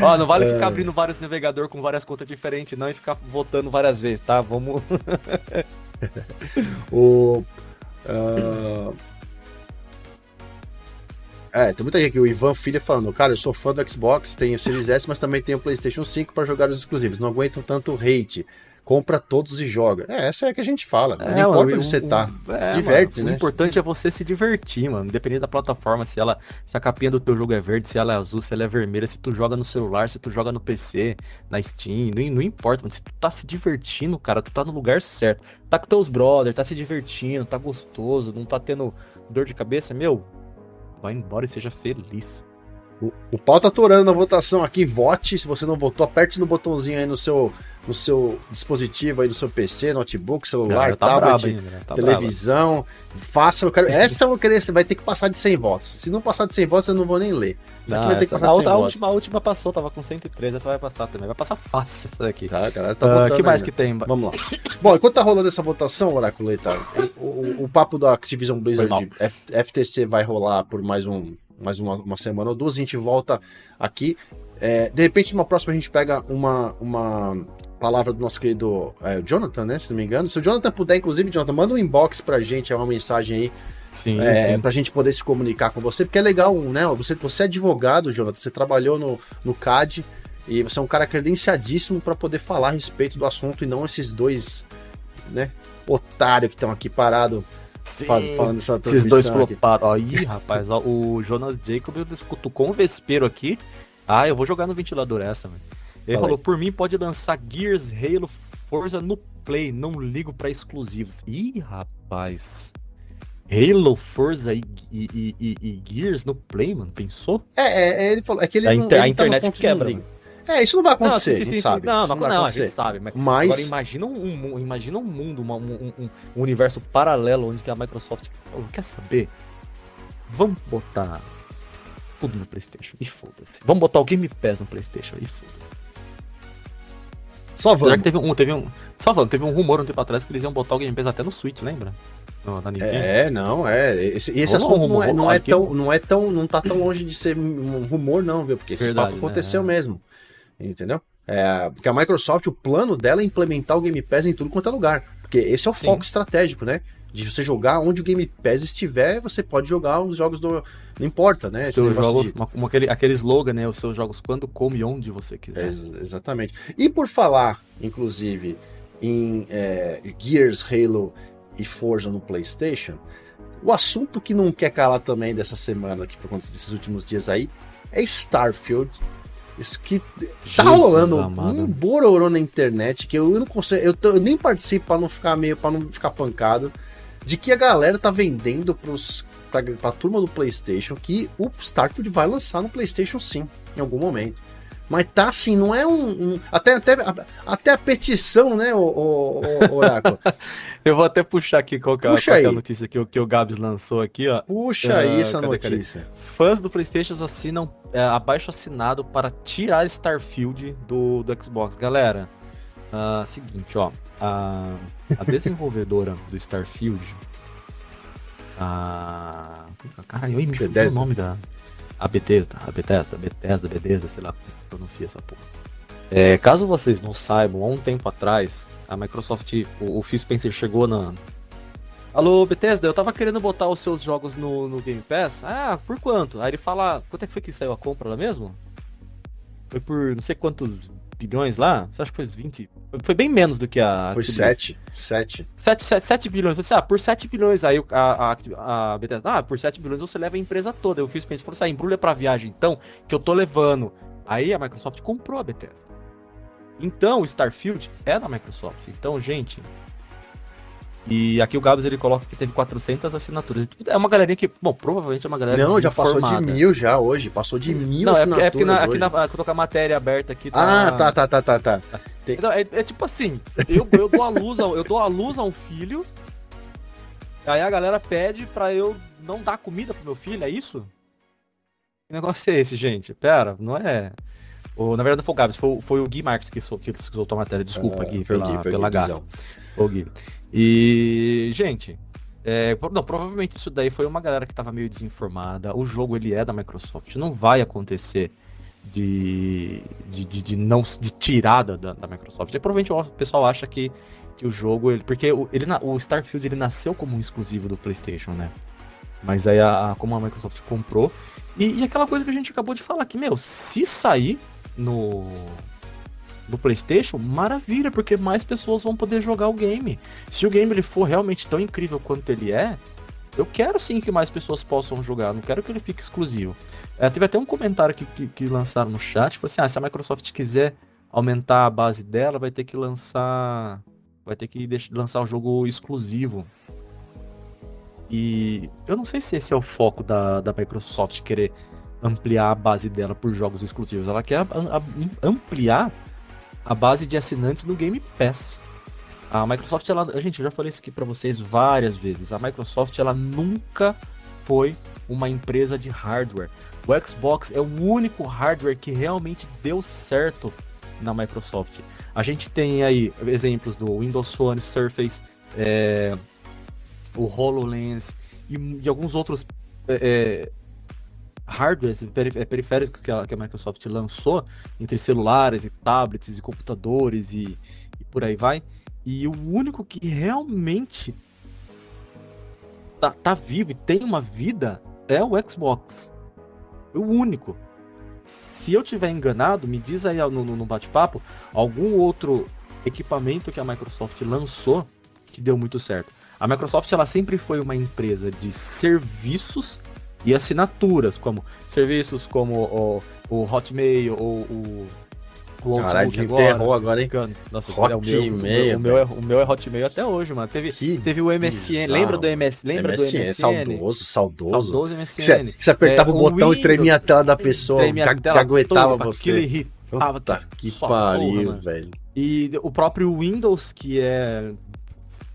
ó. ó, não vale É. ficar abrindo vários navegador com várias contas diferentes, não, e ficar votando várias vezes, tá? Vamos. O. ah, É, tem muita gente aqui, o Ivan Filha falando, cara, eu sou fã do Xbox, tenho o Series S, mas também tenho o PlayStation 5 para jogar os exclusivos. Não aguentam tanto hate. Compra todos e joga. É, essa é a que a gente fala. não importa mano, onde você o- tá. é, diverte, mano, né? O importante é você se divertir, mano. Independente da plataforma, se ela. Se a capinha do teu jogo é verde, se ela é azul, se ela é vermelha, se tu joga no celular, se tu joga no PC, na Steam, não, não importa, mano. Se tu tá se divertindo, cara, tu tá no lugar certo. Tá com teus brothers, tá se divertindo, tá gostoso, não tá tendo dor de cabeça, meu. Vai embora e seja feliz. O, o pau tá atorando na votação aqui. Vote. Se você não votou, aperte no botãozinho aí no seu, no seu dispositivo aí, no seu PC, notebook, celular, Galera, tá tablet, hein, tá televisão. Faça, eu quero. Essa eu vou querer. Você vai ter que passar de 100 votos. Se não passar de 100 votos, eu não vou nem ler. Não, vai ter que passar a, de 100 outra- a votos. última, a última passou, tava com 103, essa vai passar também. Vai passar fácil essa daqui. Tá, a galera tá Ah, votando que mais ainda. que tem? Vamos lá. Bom, enquanto tá rolando essa votação, Oraculeta, o, o, o papo da Activision Blizzard FTC vai rolar por mais, um, mais uma, uma semana ou duas. A gente volta aqui. É, de repente, numa próxima, a gente pega uma, uma palavra do nosso querido é, Jonathan, né? Se não me engano. Se o Jonathan puder, inclusive, Jonathan, manda um inbox pra gente, é uma mensagem aí, Sim, é, sim. pra gente poder se comunicar com você, porque é legal, né? Você, você é advogado, Jonathan, você trabalhou no, no CAD e você é um cara credenciadíssimo para poder falar a respeito do assunto e não esses dois, né, otário que estão aqui parados faz- falando dessa Esses dois. Ó, ih, rapaz, ó, o Jonas Jacob cutucou um vespeiro aqui. Ah, eu vou jogar no ventilador essa, mano. Ele Fala falou, por mim pode lançar Gears, Halo, Forza no Play, não ligo pra exclusivos. Ih, rapaz. Halo, Forza e, e- e- e- Gears no Play, mano, pensou? É, é, é, ele falou, é que ele A não, inter- a ele tá internet quebra, não liga. É, isso não vai acontecer, sim, a sim, gente sim. sabe. Não, não, vai não, a gente sabe. Mas, Mas Agora imagina um, imagina um mundo, uma- um, um- um universo paralelo onde que a Microsoft falou, quer saber? Vamos botar tudo no Playstation e foda-se. Vamos botar o Game Pass no Playstation e foda-se. Só Apesar vamos. que teve um, teve um. Só falando, teve um rumor um tempo atrás que eles iam botar o Game Pass até no Switch, lembra? No. É, não, é. Esse, esse Rolou assunto não é, rumor não, é aqui. tão, não é tão. Não tá tão longe de ser um rumor, não, viu? Porque esse Verdade, papo aconteceu né? mesmo. Entendeu? É, porque a Microsoft, o plano dela é implementar o Game Pass em tudo quanto é lugar. Porque esse é o Sim. foco estratégico, né? De você jogar onde o Game Pass estiver, você pode jogar os jogos do. Não importa, né? Negócio jogos, de- uma- como aquele, aquele slogan, né? Os seus jogos quando, como e onde você quiser. É, ex- exatamente. E por falar, inclusive, em é, Gears, Halo e Forza no PlayStation, o assunto que não quer calar também dessa semana, que foi acontecido desses últimos dias aí, é Starfield. Isso que tá Jesus rolando amado. um bororô na internet que eu não consigo, eu, eu nem participo para não ficar meio, para não ficar pancado, de que a galera tá vendendo pros pra, pra turma do PlayStation que o Starfield vai lançar no PlayStation sim, em algum momento. Mas tá assim, não é um. um- até, até, a- até a petição, né, o, o, o Oráculo? Eu vou até puxar aqui qual que é, Puxa qual que é a aí. notícia que, o- que o Gabs lançou aqui, ó. Puxa Ah, aí essa cadê, cadê? notícia. Fãs do PlayStation assinam é, abaixo assinado para tirar Starfield do, do Xbox. Galera, ah, seguinte, ó. A, a desenvolvedora do Starfield. A. Caralho, me fugiu o nome da. A Bethesda, a Bethesda, Bethesda, Bethesda, sei lá como pronuncia essa porra. É, caso vocês não saibam, há um tempo atrás, a Microsoft, o, o Phil Spencer chegou na, Alô, Bethesda, eu tava querendo botar os seus jogos no, no Game Pass. Ah, por quanto? Aí ele fala, quanto é que foi que saiu a compra lá mesmo? Foi por não sei quantos bilhões lá? Você acha que foi uns 20? Foi- bem menos do que a. Foi Activision. 7. 7. 7, 7, 7 bilhões. Você, ah, por 7 bilhões. Aí a, a, a Bethesda, ah, por 7 bilhões você leva a empresa toda. Eu fiz o falou assim, ah, embrulha pra viagem então, que eu tô levando. Aí a Microsoft comprou a Bethesda. Então, o Starfield é da Microsoft. Então, gente. E aqui o Gabs ele coloca que teve 400 assinaturas. É uma galerinha que, bom, provavelmente é uma galera Não, já passou de mil já hoje. Passou de mil Não, é, assinaturas é porque na, aqui hoje. na, eu tô com a matéria aberta aqui. Ah, tá, tá, tá, tá, tá. Então, é, é tipo assim, eu, eu dou a luz a, eu dou a luz a um filho, aí a galera pede pra eu não dar comida pro meu filho, é isso? Que negócio é esse, gente? Pera, não é. O, na verdade, foi o Gabs, foi, foi o Gui Marques que, sol, que soltou a matéria. Desculpa, é, Gui, pela, Gui, pela gafa. O Gui. E, gente, é, não, provavelmente isso daí foi uma galera que estava meio desinformada. O jogo ele é da Microsoft, não vai acontecer de, de, de, de não de tirada da, da Microsoft. E provavelmente o pessoal acha que, que o jogo ele, porque o, ele, o Starfield ele nasceu como um exclusivo do PlayStation, né? Mas aí a, a como a Microsoft comprou e, e aquela coisa que a gente acabou de falar que meu, se sair no do PlayStation, maravilha, porque mais pessoas vão poder jogar o game. Se o game ele for realmente tão incrível quanto ele é, eu quero sim que mais pessoas possam jogar, não quero que ele fique exclusivo. É, teve até um comentário que, que, que lançaram no chat, falou assim, ah, se a Microsoft quiser aumentar a base dela, vai ter que lançar vai ter que deixar, lançar um jogo exclusivo. E eu não sei se esse é o foco da, da Microsoft querer ampliar a base dela por jogos exclusivos. Ela quer ampliar a base de assinantes no Game Pass. A Microsoft, ela, gente já falei isso aqui para vocês várias vezes. A Microsoft, ela nunca foi uma empresa de hardware. O Xbox é o único hardware que realmente deu certo na Microsoft. A gente tem aí exemplos do Windows Phone, Surface, é, o HoloLens e, e alguns outros é hardware, é, periféricos que a, que a, Microsoft lançou, entre celulares e tablets e computadores e, e por aí vai. E o único que realmente tá, tá, vivo e tem uma vida é o Xbox. O único. Se eu tiver enganado, me diz aí no, no bate-papo algum outro equipamento que a Microsoft lançou que deu muito certo. A Microsoft ela sempre foi uma empresa de serviços e assinaturas, como serviços como o, o Hotmail ou o. o Caralho, desenterrou agora, hein? Nossa, Hotmail. É o, meu, o, meu é, o meu é Hotmail até hoje, mano. Teve, teve o MSN. Bizarro. Lembra do MS, lembra MSN? Do MSN? Saudoso, saudoso. Saudoso MSN. Você, apertava é, o botão Windows, e tremia a tela da pessoa, gaguetava você. Aquilo irritava. Puta que pariu, velho. E o próprio Windows, que é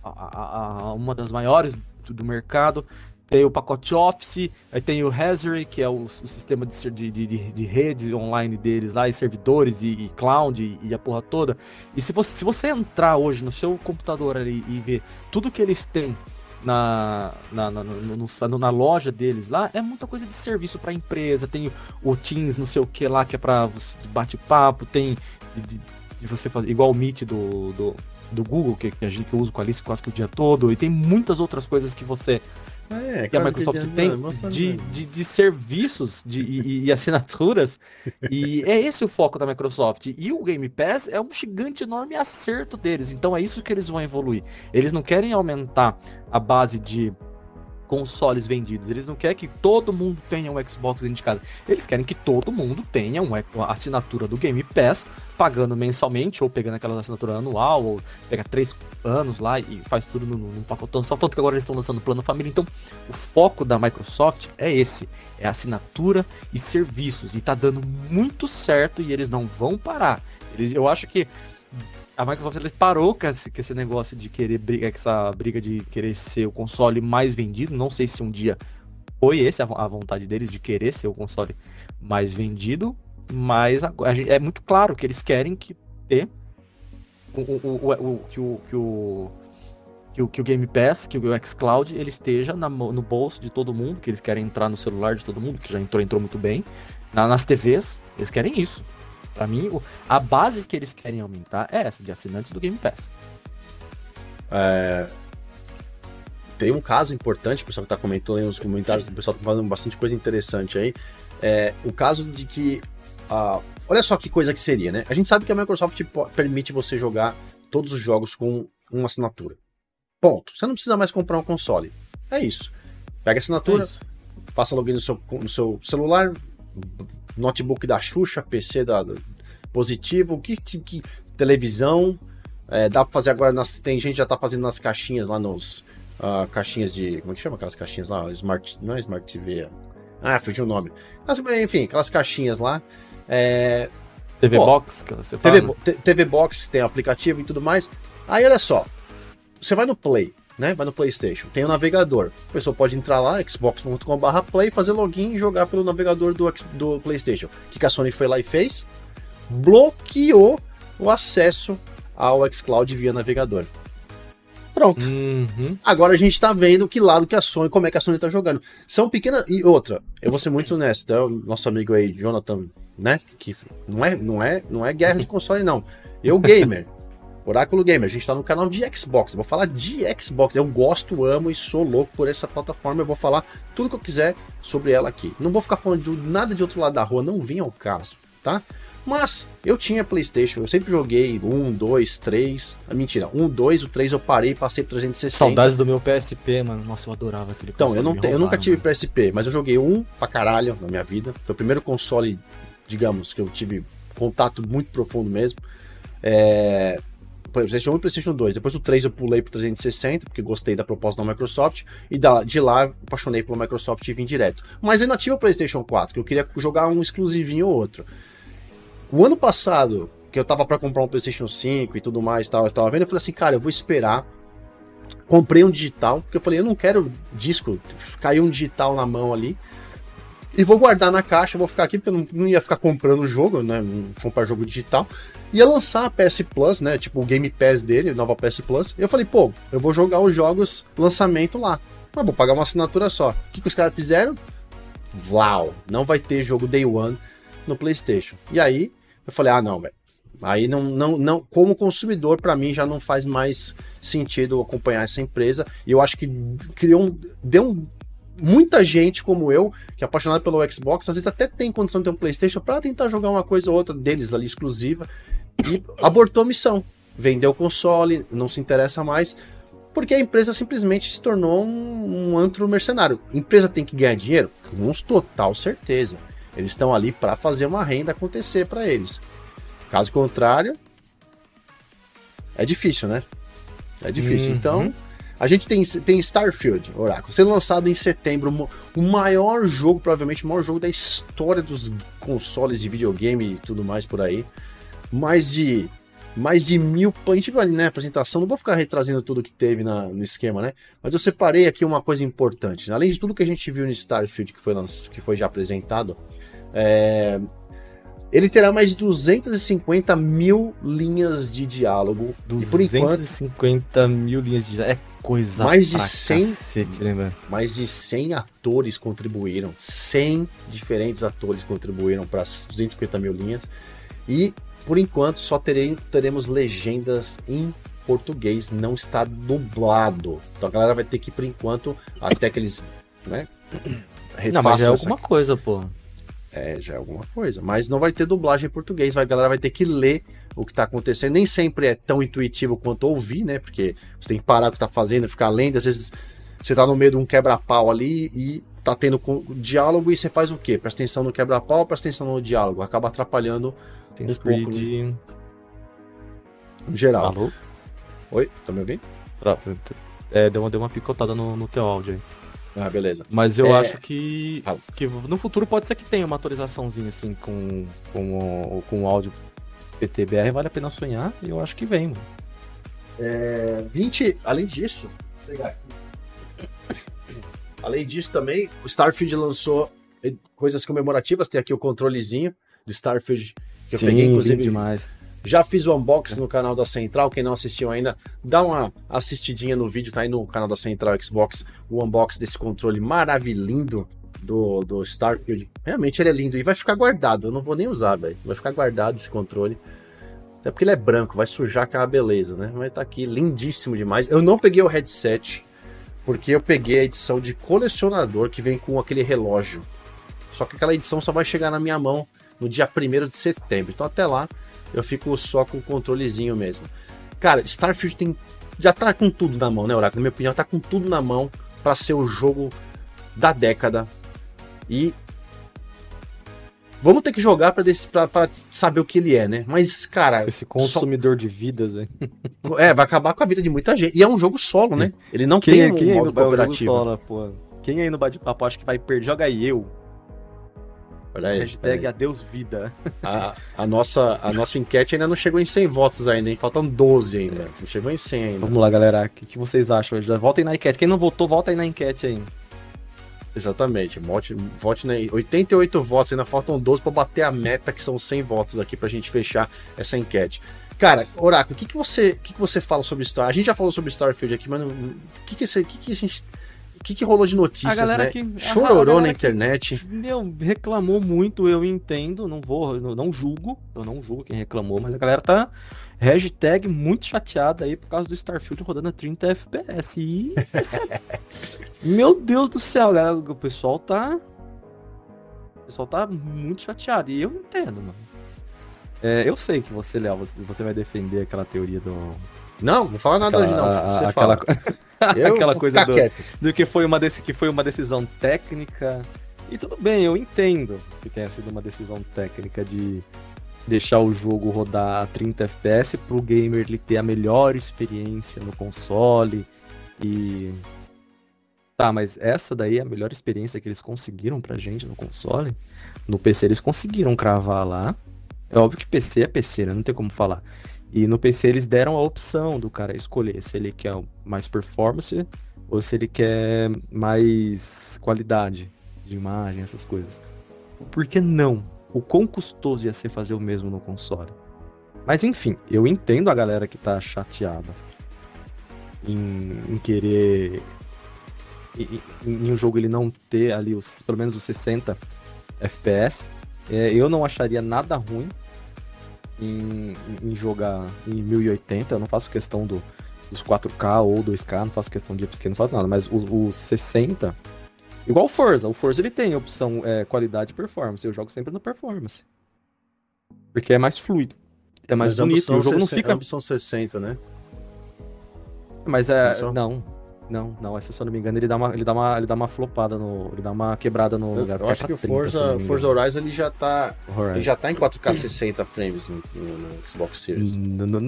a, a, a, uma das maiores do mercado, tem o pacote Office, aí tem o Hazard, que é o, o sistema de, de, de, de, redes online deles lá, e servidores, e, e cloud, e, e, a porra toda. E se você, se você entrar hoje no seu computador ali e ver tudo que eles têm na, na, na, no, na loja deles lá, é muita coisa de serviço para empresa. Tem o Teams, não sei o que lá, que é para bate-papo, tem de, de, você fazer igual o Meet do, do, do Google, que, que a gente uso com a Alice quase que o dia todo, e tem muitas outras coisas que você é, que a Microsoft tem de, de, de, serviços de, e, e, assinaturas. e é esse o foco da Microsoft. E o Game Pass é um gigante enorme acerto deles. Então é isso que eles vão evoluir. Eles não querem aumentar a base de consoles vendidos. Eles não querem que todo mundo tenha um Xbox dentro de casa. Eles querem que todo mundo tenha uma assinatura do Game Pass, pagando mensalmente, ou pegando aquela assinatura anual, ou pega três anos lá e faz tudo num, pacotão só. Tanto que agora eles estão lançando plano família. Então, o foco da Microsoft é esse: é assinatura e serviços. E tá dando muito certo e eles não vão parar. Eles, eu acho que a Microsoft parou com esse, com esse negócio de querer brigar, com essa briga de querer ser o console mais vendido. Não sei se um dia foi esse a, vontade deles de querer ser o console mais vendido, mas a, a, é muito claro que eles querem que ter o, o, o, o, que o, que o que o, que o Game Pass, que o xCloud, ele esteja na, no bolso de todo mundo, que eles querem entrar no celular de todo mundo, que já entrou, entrou muito bem, na, nas TVs, eles querem isso. Para mim, a base que eles querem aumentar é essa, de assinantes do Game Pass. É... Tem um caso importante, o pessoal que tá comentando aí nos comentários, o pessoal tá falando bastante coisa interessante aí. É, o caso de que. Olha só que coisa que seria, né? A gente sabe que a Microsoft permite você jogar todos os jogos com uma assinatura. Ponto. Você não precisa mais comprar um console. É isso. Pega a assinatura, é faça login no seu, no seu celular, notebook da Xuxa, PC da, positivo, que, que televisão. É, dá pra fazer agora, nas, tem gente já tá fazendo nas caixinhas lá nos. Uh, caixinhas de. Como é que chama aquelas caixinhas lá? Smart. Não é Smart TV. Ah, fugiu o nome. Mas, enfim, aquelas caixinhas lá. É, TV pô, Box, que você TV, fala. TV Box, tem aplicativo e tudo mais. Aí olha só. Você vai no Play. Né? Vai no PlayStation. Tem o navegador. A pessoa pode entrar lá, xbox.com/play, fazer login e jogar pelo navegador do, do PlayStation. O que a Sony foi lá e fez? Bloqueou o acesso ao xCloud via navegador. Pronto. Uhum. Agora a gente tá vendo que lado que a Sony, como é que a Sony tá jogando. São pequenas. E outra, eu vou ser muito honesto, é o nosso amigo aí, Jonathan, né? Que não é, não é, não é guerra de console, não. Eu, gamer. Oráculo Gamer, a gente tá no canal de Xbox. Eu vou falar de Xbox. Eu gosto, amo e sou louco por essa plataforma. Eu vou falar tudo que eu quiser sobre ela aqui. Não vou ficar falando de nada de outro lado da rua, não vim ao caso, tá? Mas eu tinha PlayStation, eu sempre joguei 1, 2, 3. Mentira, 1, 2, o 3 eu parei, passei pro 360. Saudades do meu PSP, mano. Nossa, eu adorava aquele Então, eu, não te, eu nunca tive mano. PSP, mas eu joguei um pra caralho na minha vida. Foi o primeiro console, digamos, que eu tive contato muito profundo mesmo. É, PlayStation 1 e PlayStation 2. Depois do 3 eu pulei pro 360, porque gostei da proposta da Microsoft. E da, de lá apaixonei pela Microsoft e vim direto. Mas eu ainda tive o PlayStation 4, que eu queria jogar um exclusivinho ou outro. O ano passado, que eu tava para comprar um PlayStation 5 e tudo mais, tal, eu tava vendo, eu falei assim, cara, eu vou esperar. Comprei um digital, porque eu falei, eu não quero disco, caiu um digital na mão ali. E vou guardar na caixa, vou ficar aqui, porque eu não, não ia ficar comprando o jogo, né? Comprar jogo digital. Ia lançar a PS Plus, né? Tipo o Game Pass dele, nova PS Plus. E eu falei, pô, eu vou jogar os jogos lançamento lá. Mas vou pagar uma assinatura só. O que, que os caras fizeram? Vlau, não vai ter jogo Day One no PlayStation. E aí, eu falei, ah, não, velho. Aí não, não, não, como consumidor, para mim já não faz mais sentido acompanhar essa empresa. E eu acho que criou um, deu um, muita gente como eu, que é apaixonado pelo Xbox, às vezes até tem condição de ter um PlayStation para tentar jogar uma coisa ou outra deles ali exclusiva e abortou a missão. Vendeu o console, não se interessa mais, porque a empresa simplesmente se tornou um, um antro mercenário. A empresa tem que ganhar dinheiro? Com total certeza. Eles estão ali para fazer uma renda acontecer para eles. Caso contrário, é difícil, né? É difícil. Uhum. Então, a gente tem, tem Starfield, Oracle, sendo lançado em setembro, o maior jogo, provavelmente o maior jogo da história dos consoles de videogame e tudo mais por aí. Mais de mais de mil. A gente vai né, apresentação, não vou ficar retrazendo tudo que teve na, no esquema, né? Mas eu separei aqui uma coisa importante. Além de tudo que a gente viu no Starfield, que foi, que foi já apresentado, é, ele terá mais de 250 mil linhas de diálogo. 250 mil linhas de diálogo. É coisa mais de 100 cacete, né, Mais de 100 atores contribuíram. 100 diferentes atores contribuíram para as 250 mil linhas. E, por enquanto, só terei, teremos legendas em português. Não está dublado. Então a galera vai ter que, por enquanto, até que eles. Né, Não, mas é alguma coisa, pô. É, já é alguma coisa. Mas não vai ter dublagem em português, vai, a galera vai ter que ler o que está acontecendo. Nem sempre é tão intuitivo quanto ouvir, né? Porque você tem que parar o que está fazendo, ficar lendo. Às vezes você está no meio de um quebra-pau ali e tá tendo diálogo e você faz o quê? Presta atenção no quebra-pau, presta atenção no diálogo. Acaba atrapalhando tem um pouco. De... No geral. Alô? Oi, tá me ouvindo? É, deu uma, deu uma picotada no, no teu áudio aí. Ah, beleza. Mas eu é... acho que, que no futuro pode ser que tenha uma atualizaçãozinha assim com, com, com o áudio PTBR, vale a pena sonhar e eu acho que vem, mano. É, 20, além disso. Além disso também, o Starfield lançou coisas comemorativas, tem aqui o controlezinho do Starfield que eu Sim, peguei inclusive demais já fiz o unboxing no canal da Central, quem não assistiu ainda, dá uma assistidinha no vídeo, tá aí no canal da Central Xbox, o unboxing desse controle maravilhoso do, do Starfield. Realmente ele é lindo e vai ficar guardado, eu não vou nem usar, velho. Vai ficar guardado esse controle. Até porque ele é branco, vai sujar aquela beleza, né? Mas tá aqui, lindíssimo demais. Eu não peguei o headset, porque eu peguei a edição de colecionador que vem com aquele relógio. Só que aquela edição só vai chegar na minha mão no dia 1 de setembro. Então até lá eu fico só com o controlezinho mesmo. Cara, Starfield tem, já tá com tudo na mão, né, Oracle? Na minha opinião, tá com tudo na mão para ser o jogo da década. E vamos ter que jogar para saber o que ele é, né? Mas, cara. Esse consumidor só... de vidas, velho. É, vai acabar com a vida de muita gente. E é um jogo solo, né? Ele não quem, tem é- um quem modo cooperativo. Solo, pô? Quem aí no bate-papo acha que vai perder? Joga aí eu. Olha aí. Hashtag adeus vida. A, a, nossa, a nossa enquete ainda não chegou em 100 votos ainda, hein? Faltam 12 ainda. Não chegou em 100 ainda. Vamos lá, galera. O que, que vocês acham? Voltem na enquete. Quem não votou, volta aí na enquete aí. Exatamente. Vote, vote na... 88 votos, ainda faltam 12 para bater a meta, que são 100 votos aqui pra gente fechar essa enquete. Cara, Oráculo, o que, que, você, que, que você fala sobre Star? A gente já falou sobre Starfield aqui, mas o que, que, que, que a gente o que, que rolou de notícias, né? Que, Chororou na internet. Meu, reclamou muito, eu entendo, não vou, não, não, julgo, eu não julgo quem reclamou, mas a galera tá hashtag muito chateada aí por causa do Starfield rodando a 30 FPS. E meu Deus do céu, galera, o pessoal tá o pessoal tá muito chateado e eu entendo, mano. É, eu sei que você, Léo, você, você vai defender aquela teoria do não, não fala nada aquela, hoje não. Você aquela... fala. aquela coisa do, do, que foi uma desse, que foi uma decisão técnica. E tudo bem, eu entendo que tenha sido uma decisão técnica de deixar o jogo rodar a 30 FPS para o gamer ele ter a melhor experiência no console e tá, mas essa daí é a melhor experiência que eles conseguiram pra gente no console. No PC eles conseguiram cravar lá. É óbvio que PC é PC, né? não tem como falar. E no PC eles deram a opção do cara escolher se ele quer mais performance ou se ele quer mais qualidade de imagem, essas coisas. Por que não? O quão custoso ia ser fazer o mesmo no console? Mas enfim, eu entendo a galera que tá chateada em, em querer. Em, em, um jogo ele não ter ali os, pelo menos os 60 FPS. É, eu não acharia nada ruim em, em jogar em 1080, eu não faço questão do, dos 4K ou 2K, não faço questão de upscale, não faço nada, mas os, os 60, igual o Forza, o Forza ele tem opção é, qualidade e performance, eu jogo sempre no performance. Porque é mais fluido, é mais mas bonito, o jogo 60, não fica... Ambos são 60, né? Mas é, não, não, não, essa se eu não me engano, ele dá uma, ele dá uma, ele dá uma flopada no, ele dá uma quebrada no eu, lugar. Eu acho que o Forza, Forza Horizon ele já tá, Horizon. ele já tá em 4K 60 frames no, no, no Xbox Series. No, no,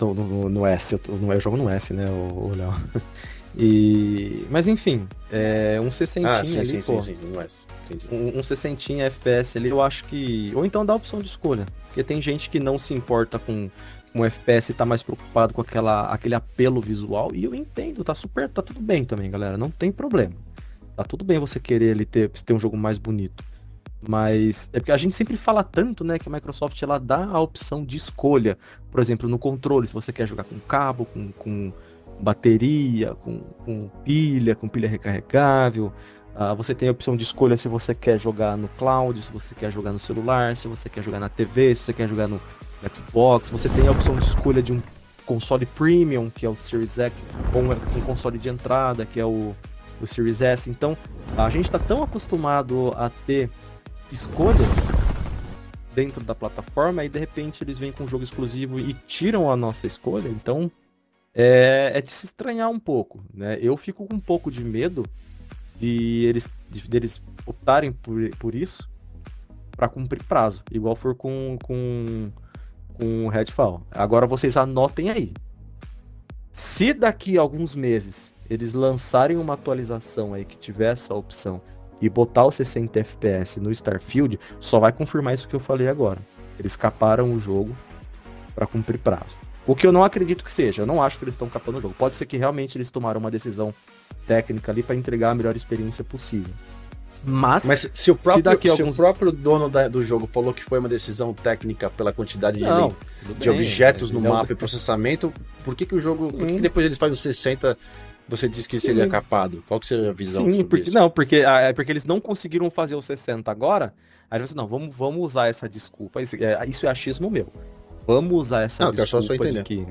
no, no, S, eu, no, eu jogo no S, né, o Léo. E... Mas enfim, é um 60 ah, sim, ali, sim, pô. Sim. Um, um 60 FPS ali, eu acho que. Ou então dá a opção de escolha. Porque tem gente que não se importa com um FPS tá mais preocupado com aquela, aquele apelo visual. E eu entendo, tá super, tá tudo bem também, galera. Não tem problema. Tá tudo bem você querer ele ter, ter um jogo mais bonito. Mas é porque a gente sempre fala tanto, né, que a Microsoft ela dá a opção de escolha. Por exemplo, no controle, se você quer jogar com cabo, com, com bateria, com, com pilha, com pilha recarregável. Uh, você tem a opção de escolha se você quer jogar no cloud, se você quer jogar no celular, se você quer jogar na TV, se você quer jogar no, Xbox, você tem a opção de escolha de um console premium, que é o Series X, ou um, console de entrada, que é o, o Series S. Então, a gente está tão acostumado a ter escolhas dentro da plataforma e de repente eles vêm com um jogo exclusivo e tiram a nossa escolha. Então, é, é de se estranhar um pouco, né? Eu fico com um pouco de medo de eles, de, de eles optarem por, por isso para cumprir prazo, igual for com, com com o Redfall. Agora vocês anotem aí. Se daqui a alguns meses eles lançarem uma atualização aí que tiver essa opção e botar o 60 FPS no Starfield, só vai confirmar isso que eu falei agora. Eles caparam o jogo para cumprir prazo. O que eu não acredito que seja, eu não acho que eles estão capando o jogo. Pode ser que realmente eles tomaram uma decisão técnica ali para entregar a melhor experiência possível. Mas, Mas se o próprio, se, se alguns... o próprio dono da, do jogo falou que foi uma decisão técnica pela quantidade Não, de, de objetos é, no mapa e processamento, por que, que o jogo. Sim. Por que, que depois eles fazem os 60 você disse que Sim. seria capado. Qual que seria a visão Sim, porque, isso? Não, porque, ah, é porque eles não conseguiram fazer os 60 agora. Aí você, não, vamos, vamos usar essa desculpa. Isso é, isso é achismo meu. Vamos usar essa não, desculpa só de que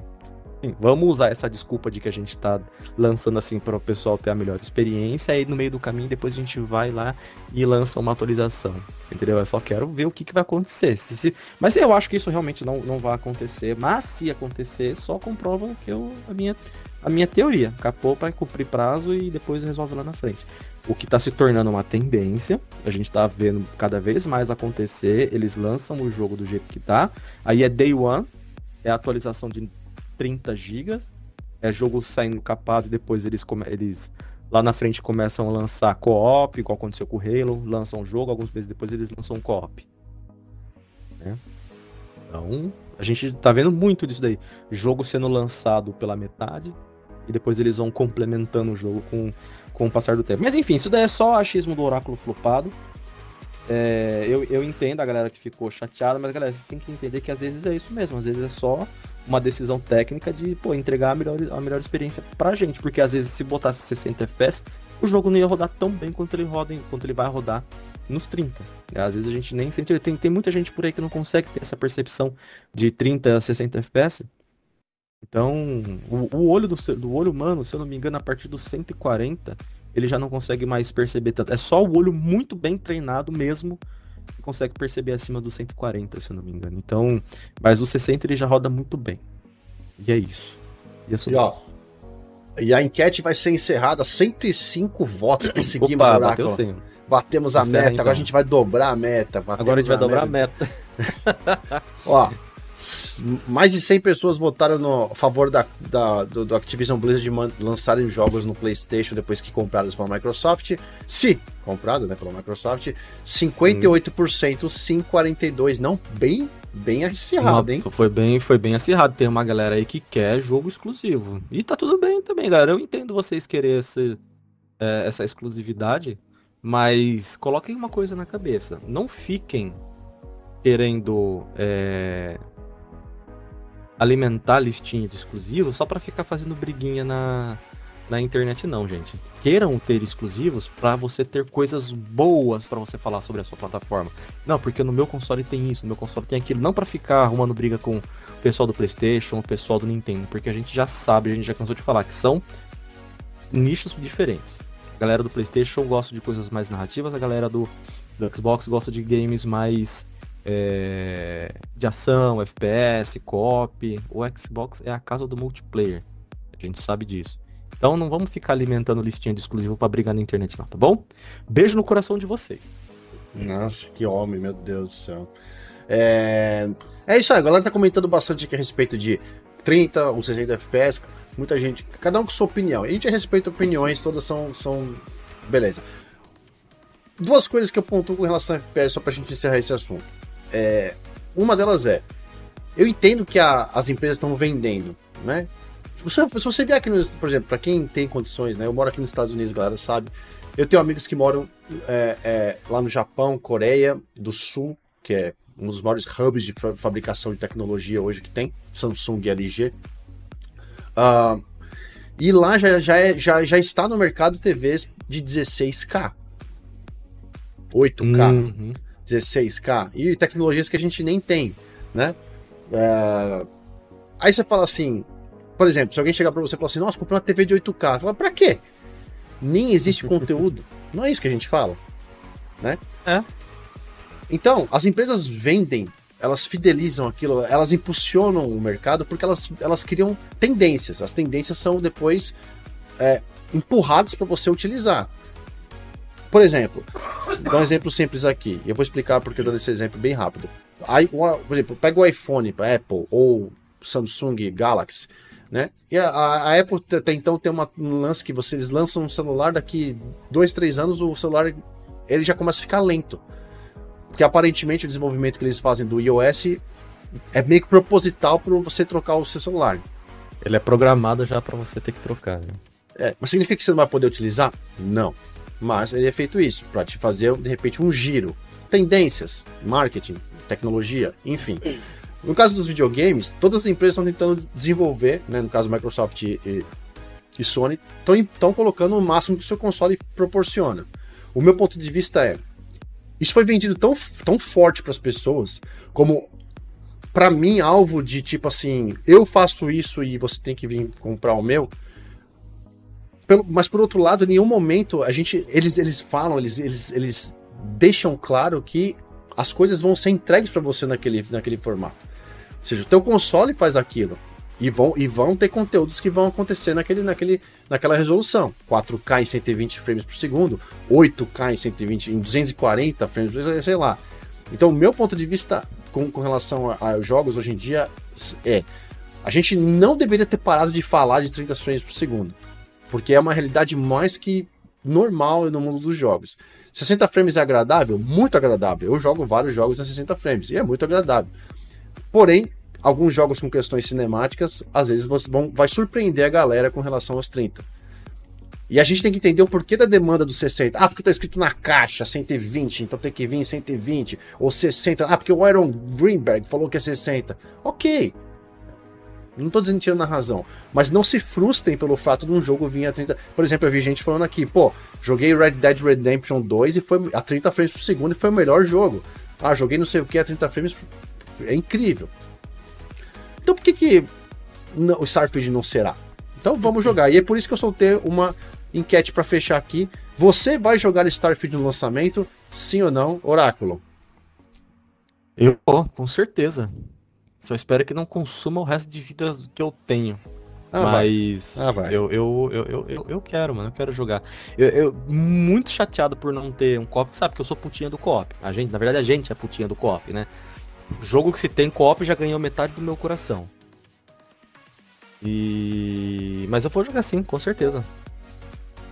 Sim, vamos usar essa desculpa de que a gente está lançando assim para o pessoal ter a melhor experiência, aí no meio do caminho depois a gente vai lá e lança uma atualização. Entendeu? Eu só quero ver o que, que vai acontecer. Se, se... Mas eu acho que isso realmente não, não vai acontecer. Mas se acontecer, só comprova que eu, a, minha, a minha teoria. Capou para cumprir prazo e depois resolve lá na frente. O que está se tornando uma tendência, a gente está vendo cada vez mais acontecer. Eles lançam o jogo do jeito que tá. Aí é day one, é a atualização de 30 GB. É jogo saindo capado e depois eles, eles Lá na frente começam a lançar co-op, igual aconteceu com o Halo, lançam um jogo, alguns meses depois eles lançam co-op. Né? Então, a gente tá vendo muito disso daí. Jogo sendo lançado pela metade, e depois eles vão complementando o jogo com, com o passar do tempo. Mas enfim, isso daí é só achismo do oráculo flopado. É, eu, eu entendo a galera que ficou chateada, mas galera, vocês têm que entender que às vezes é isso mesmo, às vezes é só uma decisão técnica de pô, entregar a melhor, a melhor experiência pra gente, porque às vezes se botasse 60 FPS, o jogo não ia rodar tão bem quanto ele roda, quanto ele vai rodar nos 30. Às vezes a gente nem sente, tem, tem muita gente por aí que não consegue ter essa percepção de 30 a 60 FPS. Então, o, o olho do, do olho humano, se eu não me engano, a partir dos 140, ele já não consegue mais perceber tanto. É só o olho muito bem treinado mesmo que consegue perceber acima dos 140, se eu não me engano. Então, mas o 60 ele já roda muito bem. E é isso. E, é e, ó, e a enquete vai ser encerrada, 105 votos conseguimos, Opa, Oráculo. Bateu Batemos a Encerra, meta, então. agora a gente vai dobrar a meta. Agora a gente vai a dobrar meta. a meta. ó, mais de 100 pessoas votaram no favor da, da do, do, Activision Blizzard de lançarem jogos no PlayStation depois que comprados pela Microsoft. Se comprado, né, pela Microsoft, 58% sim, 42 não, bem bem acirrado, hein? Foi bem, foi bem acirrado. Tem uma galera aí que quer jogo exclusivo. E tá tudo bem também, galera. Eu entendo vocês querer esse, é, essa exclusividade, mas coloquem uma coisa na cabeça. Não fiquem querendo é, alimentar listinha de exclusivos só para ficar fazendo briguinha na, na internet não, gente. Queiram ter exclusivos para você ter coisas boas para você falar sobre a sua plataforma. Não, porque no meu console tem isso, no meu console tem aquilo, não para ficar arrumando briga com o pessoal do PlayStation, o pessoal do Nintendo, porque a gente já sabe, a gente já cansou de falar que são nichos diferentes. A galera do PlayStation gosta de coisas mais narrativas, a galera do, do Xbox gosta de games mais é, de ação, FPS, co-op. O Xbox é a casa do multiplayer. A gente sabe disso. Então não vamos ficar alimentando listinha de exclusivo para brigar na internet, não, tá bom? Beijo no coração de vocês. Nossa, que homem, meu Deus do céu. É, é isso aí, a galera tá comentando bastante aqui a respeito de 30 ou 60 FPS. Muita gente, cada um com sua opinião. A gente respeita opiniões, todas são. são... Beleza. Duas coisas que eu pontuo com relação a FPS, só pra gente encerrar esse assunto. É, uma delas é, eu entendo que a, as empresas estão vendendo, né? Se você, se você vier aqui, no, por exemplo, para quem tem condições, né? Eu moro aqui nos Estados Unidos, galera sabe. Eu tenho amigos que moram é, é, lá no Japão, Coreia do Sul, que é um dos maiores hubs de fabricação de tecnologia hoje que tem, Samsung e LG. Uh, ah, e lá já, já, é, já, já está no mercado TVs de 16K. 8K. Uhum. 16K e tecnologias que a gente nem tem, né? É... Aí você fala assim, por exemplo, se alguém chegar para você e falar assim, nossa, comprei uma TV de 8K, você fala, pra quê? Nem existe conteúdo. Não é isso que a gente fala, né? É. Então, as empresas vendem, elas fidelizam aquilo, elas impulsionam o mercado porque elas, elas criam tendências. As tendências são depois é, empurradas para você utilizar. Por exemplo, dá um exemplo simples aqui. Eu vou explicar porque eu dou esse exemplo bem rápido. Aí, por exemplo, pega o iPhone, Apple ou Samsung Galaxy, né? E a, a Apple até então tem uma, um lance que vocês lançam um celular daqui dois, três anos, o celular ele já começa a ficar lento. Porque aparentemente o desenvolvimento que eles fazem do iOS é meio que proposital para você trocar o seu celular. Ele é programado já para você ter que trocar. Né? É, mas significa que você não vai poder utilizar? Não. Mas ele é feito isso, para te fazer, de repente, um giro. Tendências, marketing, tecnologia, enfim. No caso dos videogames, todas as empresas estão tentando desenvolver, né, no caso Microsoft e, e Sony, estão colocando o máximo que o seu console proporciona. O meu ponto de vista é, isso foi vendido tão, tão forte para as pessoas, como para mim alvo de tipo assim, eu faço isso e você tem que vir comprar o meu, pelo, mas por outro lado, em nenhum momento a gente. Eles, eles falam, eles, eles, eles deixam claro que as coisas vão ser entregues para você naquele, naquele formato. Ou seja, o teu console faz aquilo. E vão, e vão ter conteúdos que vão acontecer naquele, naquele, naquela resolução. 4K em 120 frames por segundo, 8K em 120, em 240 frames por segundo, sei lá. Então, o meu ponto de vista com, com relação aos jogos hoje em dia é: a gente não deveria ter parado de falar de 30 frames por segundo Porque é uma realidade mais que normal no mundo dos jogos. 60 frames é agradável? Muito agradável. Eu jogo vários jogos a 60 frames e é muito agradável. Porém, alguns jogos com questões cinemáticas, às vezes você vão, vai surpreender a galera com relação aos 30. E a gente tem que entender o porquê da demanda do 60. Ah, porque tá escrito na caixa 120, então tem que vir 120 ou 60. Ah, porque o Aaron Greenberg falou que é 60. OK. Não tô dizendo tirando na razão, mas não se frustrem pelo fato de um jogo vir a 30. Por exemplo, eu vi gente falando aqui, pô, joguei Red Dead Redemption 2 e foi a 30 frames por segundo e foi o melhor jogo. Ah, joguei não sei o que a 30 frames é incrível. Então por que que o Starfield não será? Então vamos jogar. E é por isso que eu soltei uma enquete para fechar aqui. Você vai jogar Starfield no lançamento? Sim ou não, Oráculo? Eu, com certeza. Só espero que não consuma o resto de vida que eu tenho. Ah, Mas vai. Ah, vai. Eu, eu, eu, eu, eu, quero, mano. Eu quero jogar. Eu, eu muito chateado por não ter um co-op. Sabe que eu sou putinha do co-op. A gente, na verdade, a gente é putinha do co-op, né? Jogo que se tem co-op já ganhou metade do meu coração. E. Mas eu vou jogar sim, com certeza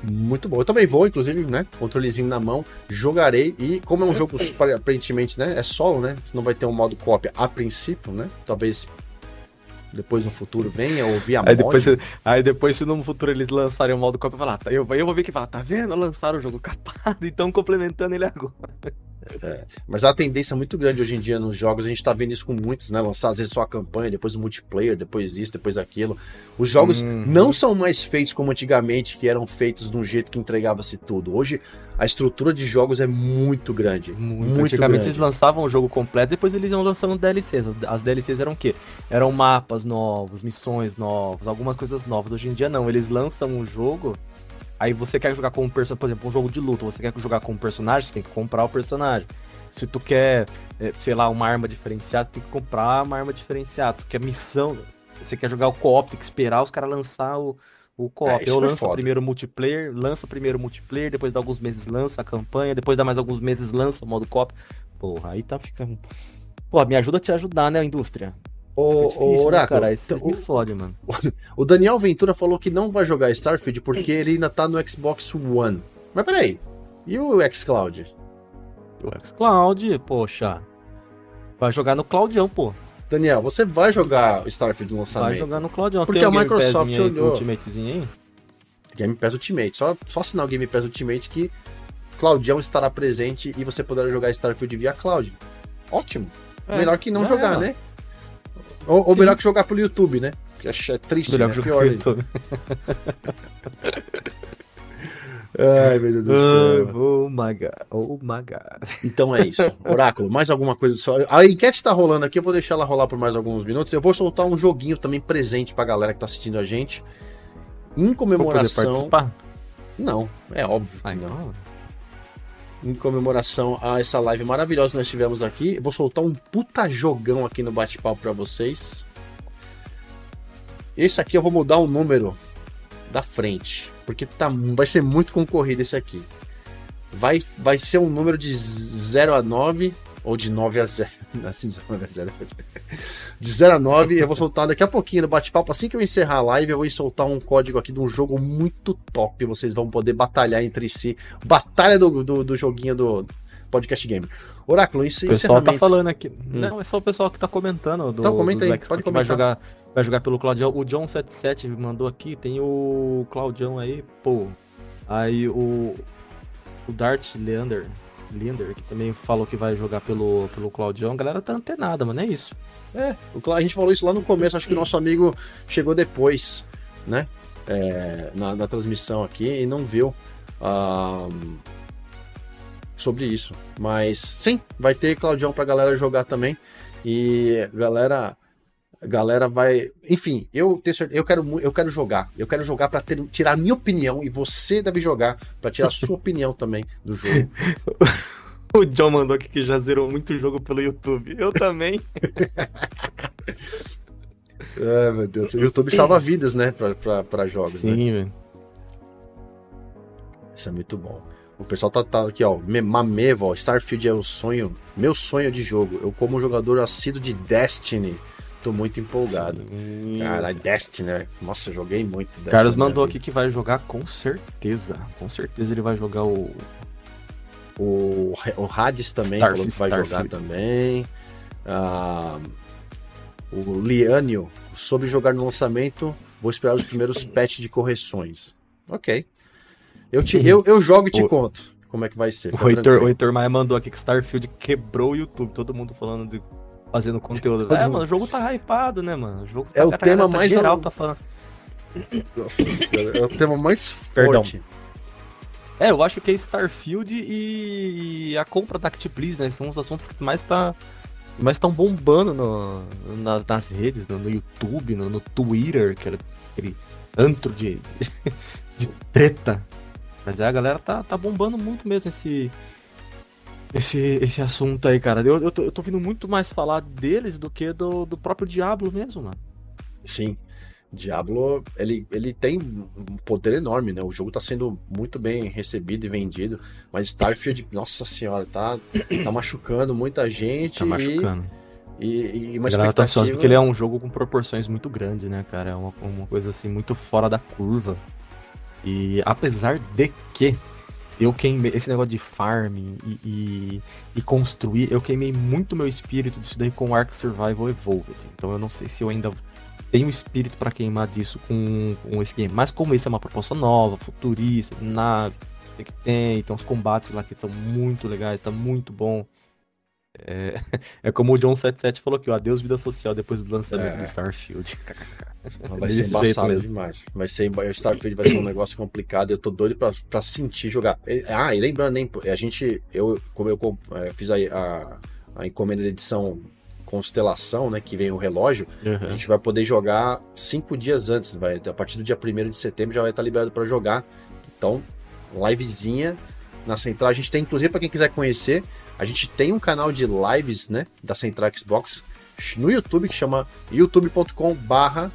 muito bom. Eu também vou, inclusive, né? Controlezinho na mão, jogarei. E como é um jogo aparentemente, né? É solo, né? Não vai ter um modo cópia a princípio, né? Talvez depois no futuro venha ou via aí depois, se, aí depois, se no futuro eles lançarem o modo cópia, eu vou falar, tá, eu, eu vou ver que fala, tá vendo? Lançaram o jogo capado, então complementando ele agora. É, mas há uma tendência muito grande hoje em dia nos jogos, a gente tá vendo isso com muitos, né? Lançar às vezes só a campanha, depois o multiplayer, depois isso, depois aquilo. Os jogos uhum. não são mais feitos como antigamente, que eram feitos de um jeito que entregava-se tudo. Hoje a estrutura de jogos é muito grande. Muito, muito Antigamente grande. eles lançavam o jogo completo, depois eles iam lançando DLCs. As DLCs eram o quê? Eram mapas novos, missões novas, algumas coisas novas. Hoje em dia não, eles lançam o jogo Aí você quer jogar com um personagem, por exemplo, um jogo de luta, você quer jogar com um personagem, você tem que comprar o personagem. Se tu quer, é, sei lá, uma arma diferenciada, você tem que comprar uma arma diferenciada. Tu quer missão, você quer jogar o co-op, tem que esperar os caras lançar o, o co-op. É, eu lanço primeiro multiplayer, lança primeiro multiplayer, depois de alguns meses lança a campanha, depois de mais alguns meses lança o modo co-op. Porra, aí tá ficando. Pô, me ajuda a te ajudar, né, a indústria. O, é difícil, o Oráculo, né, cara, isso o, me fode, mano. O Daniel Ventura falou que não vai jogar Starfield porque ele ainda tá no Xbox One. Mas peraí, e o xCloud? O xCloud, poxa. Vai jogar no Cloudião, pô. Daniel, você vai jogar Starfield no lançamento? Vai jogar no Cloudião. Porque a Microsoft olhou. Ultimatezinho aí? Game Pass Ultimate. Só, só assinar o Game Pass Ultimate que Cloudião estará presente e você poderá jogar Starfield via Cloud. Ótimo. É, Melhor que não jogar, é, né? Ou, ou melhor que jogar pelo YouTube, né? Porque é triste, melhor né? Pior pelo YouTube. Ai, meu Deus do céu. Oh, my God. Oh my God. Então é isso. Oráculo, mais alguma coisa só. A enquete tá rolando aqui, eu vou deixar ela rolar por mais alguns minutos. Eu vou soltar um joguinho também presente pra galera que tá assistindo a gente. Em comemoração. Vou participar? Não, é óbvio que ah, não. Então... Em comemoração a essa live maravilhosa que nós tivemos aqui. Eu vou soltar um puta jogão aqui no bate-papo pra vocês. Esse aqui eu vou mudar o número da frente. Porque tá, vai ser muito concorrido esse aqui. Vai, vai ser um número de 0 a 9, ou de 9 a 0. De 0 a 9, eu vou soltar daqui a pouquinho no bate-papo. Assim que eu encerrar a live, eu vou soltar um código aqui de um jogo muito top. Vocês vão poder batalhar entre si. Batalha do, do, do joguinho do Podcast Gamer. Oráculo, isso O pessoal tá falando aqui. Hum. Não, é só o pessoal que tá comentando. Do, então, comenta aí, pode comentar. Vai jogar, vai jogar pelo Claudião. O John77 mandou aqui, tem o Claudião aí, pô. Aí o, o Dart Leander, Leander, que também falou que vai jogar pelo, pelo Claudião. A galera tá antenada, mano, é isso. É, a gente falou isso lá no começo, acho que o nosso amigo chegou depois, né? É, na, na, transmissão aqui e não viu sobre isso. Mas sim, vai ter Claudião pra galera jogar também. E galera galera vai. Enfim, eu tenho certeza, eu quero, eu quero jogar. Eu quero jogar para tirar a minha opinião e você deve jogar para tirar a sua opinião também do jogo. o John mandou aqui que já zerou muito jogo pelo YouTube. Eu também. Ai, meu Deus. O YouTube salva vidas, né? Pra, jogos. Sim, né? velho. Isso é muito bom. O pessoal tá, tá aqui, ó. Mamevo, ó. Starfield é o sonho. Meu sonho de jogo. Eu, como jogador assíduo de Destiny Muito, muito empolgado. Sim. Caralho, Destiny, né? Nossa, joguei muito Destiny. Carlos mandou aqui que vai jogar com certeza. Com certeza ele vai jogar o. O, o Hades também Starf, falou que vai Starfield. jogar também. Ah, o Lianio soube jogar no lançamento. Vou esperar os primeiros patches de correções. Ok. Eu, te, eu, eu jogo e te o... conto como é que vai ser. O Heitor, o Heitor Maia mandou aqui que Starfield quebrou o YouTube. Todo mundo falando de fazendo conteúdo. É, mano, o jogo tá hypado, né, mano? O jogo tá, é o tema tá mais geral tá falando. Nossa, é o tema mais forte. É, eu acho que é Starfield e a compra da Activision, né? São os assuntos que mais tá mais estão bombando no, nas, nas redes, no, no YouTube, no, no, Twitter, que era aquele antro de, de, de treta. Mas é, a galera tá, tá bombando muito mesmo esse, esse, esse assunto aí, cara. Eu, eu, tô, eu tô ouvindo muito mais falar deles do que do, do próprio Diablo mesmo, mano. Sim. Diablo, ele, ele tem um poder enorme, né? O jogo tá sendo muito bem recebido e vendido, mas Starfield, nossa senhora, tá, tá machucando muita gente. Tá machucando. E, e, e uma tá expectativa... tá porque ele é um jogo com proporções muito grandes, né, cara? É uma, uma coisa assim muito fora da curva. E apesar de que eu queimei esse negócio de farming e, e, e, construir, eu queimei muito meu espírito disso daí com Ark Survival Evolved. Então eu não sei se eu ainda tenho espírito para queimar disso com, com esse game. Mas como isso é uma proposta nova, futurista, nave, que tem, então os combates lá que estão muito legais, tá muito bom. É, é como o John 77 falou aqui, ó, adeus vida social depois do lançamento é. do Starfield. Vai ser embaçado demais. Vai ser, o Starfield vai ser um negócio complicado. Eu tô doido pra, pra sentir jogar. Ah, e lembrando, hein, a gente, eu, como eu é, fiz a, a, a encomenda de edição Constelação, né, que vem o relógio, uhum. a gente vai poder jogar cinco dias antes. Vai, a partir do dia 1 de setembro já vai estar liberado para jogar. Então, livezinha na Central. A gente tem, inclusive, para quem quiser conhecer, a gente tem um canal de lives, né, da Central Xbox no YouTube que chama youtube.com/barra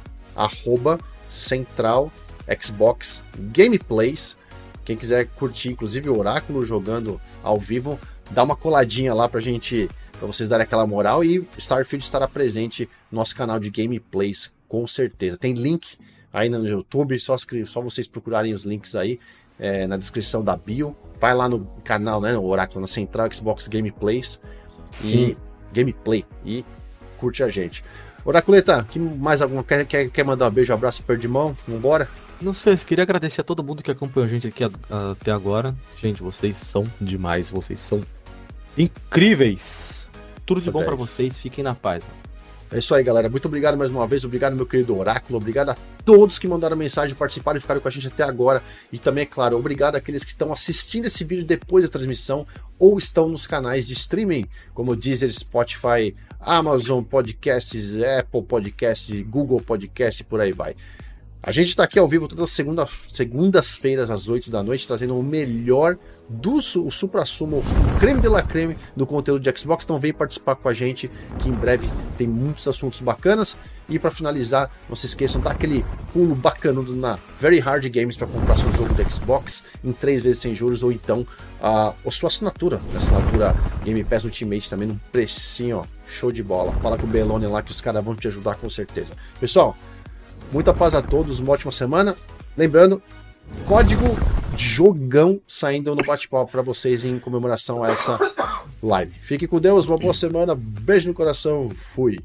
Central Xbox Gameplays. Quem quiser curtir, inclusive o Oráculo jogando ao vivo, dá uma coladinha lá pra gente, pra vocês darem aquela moral e Starfield estará presente no nosso canal de gameplays, com certeza. Tem link aí no YouTube, só, só vocês procurarem os links aí é, na descrição da bio. Vai lá no canal, né, o Oráculo na Central Xbox Gameplays Sim. e Gameplay e curte a gente. Oraculeta, que mais alguma? Quer, quer, quer mandar um beijo, abraço, perto de mão? Vambora? Não sei, queria agradecer a todo mundo que acompanhou a gente aqui até agora. Gente, vocês são demais, vocês são incríveis. Tudo de bom para vocês, fiquem na paz. Mano. É isso aí, galera. Muito obrigado mais uma vez. Obrigado, meu querido Oráculo. Obrigado a todos que mandaram mensagem, participaram e ficaram com a gente até agora. E também, é claro, obrigado àqueles que estão assistindo esse vídeo depois da transmissão ou estão nos canais de streaming, como Deezer, Spotify, Amazon Podcasts, Apple Podcasts, Google Podcasts, por aí vai. A gente está aqui ao vivo todas as segunda, segundas-feiras às 8 da noite, trazendo o melhor do o supra-sumo, o creme de la creme do conteúdo de Xbox. Então vem participar com a gente, que em breve tem muitos assuntos bacanas. E para finalizar, não se esqueçam, dá aquele pulo bacanudo na Very Hard Games para comprar seu jogo de Xbox em três vezes sem juros, ou então a, a sua assinatura, a assinatura Game Pass Ultimate também num precinho, ó, show de bola. Fala com o Belone lá que os caras vão te ajudar com certeza. Pessoal, Muita paz a todos, uma ótima semana. Lembrando, código jogão saindo no bate-papo para vocês em comemoração a essa live. Fique com Deus, uma boa semana, beijo no coração, fui.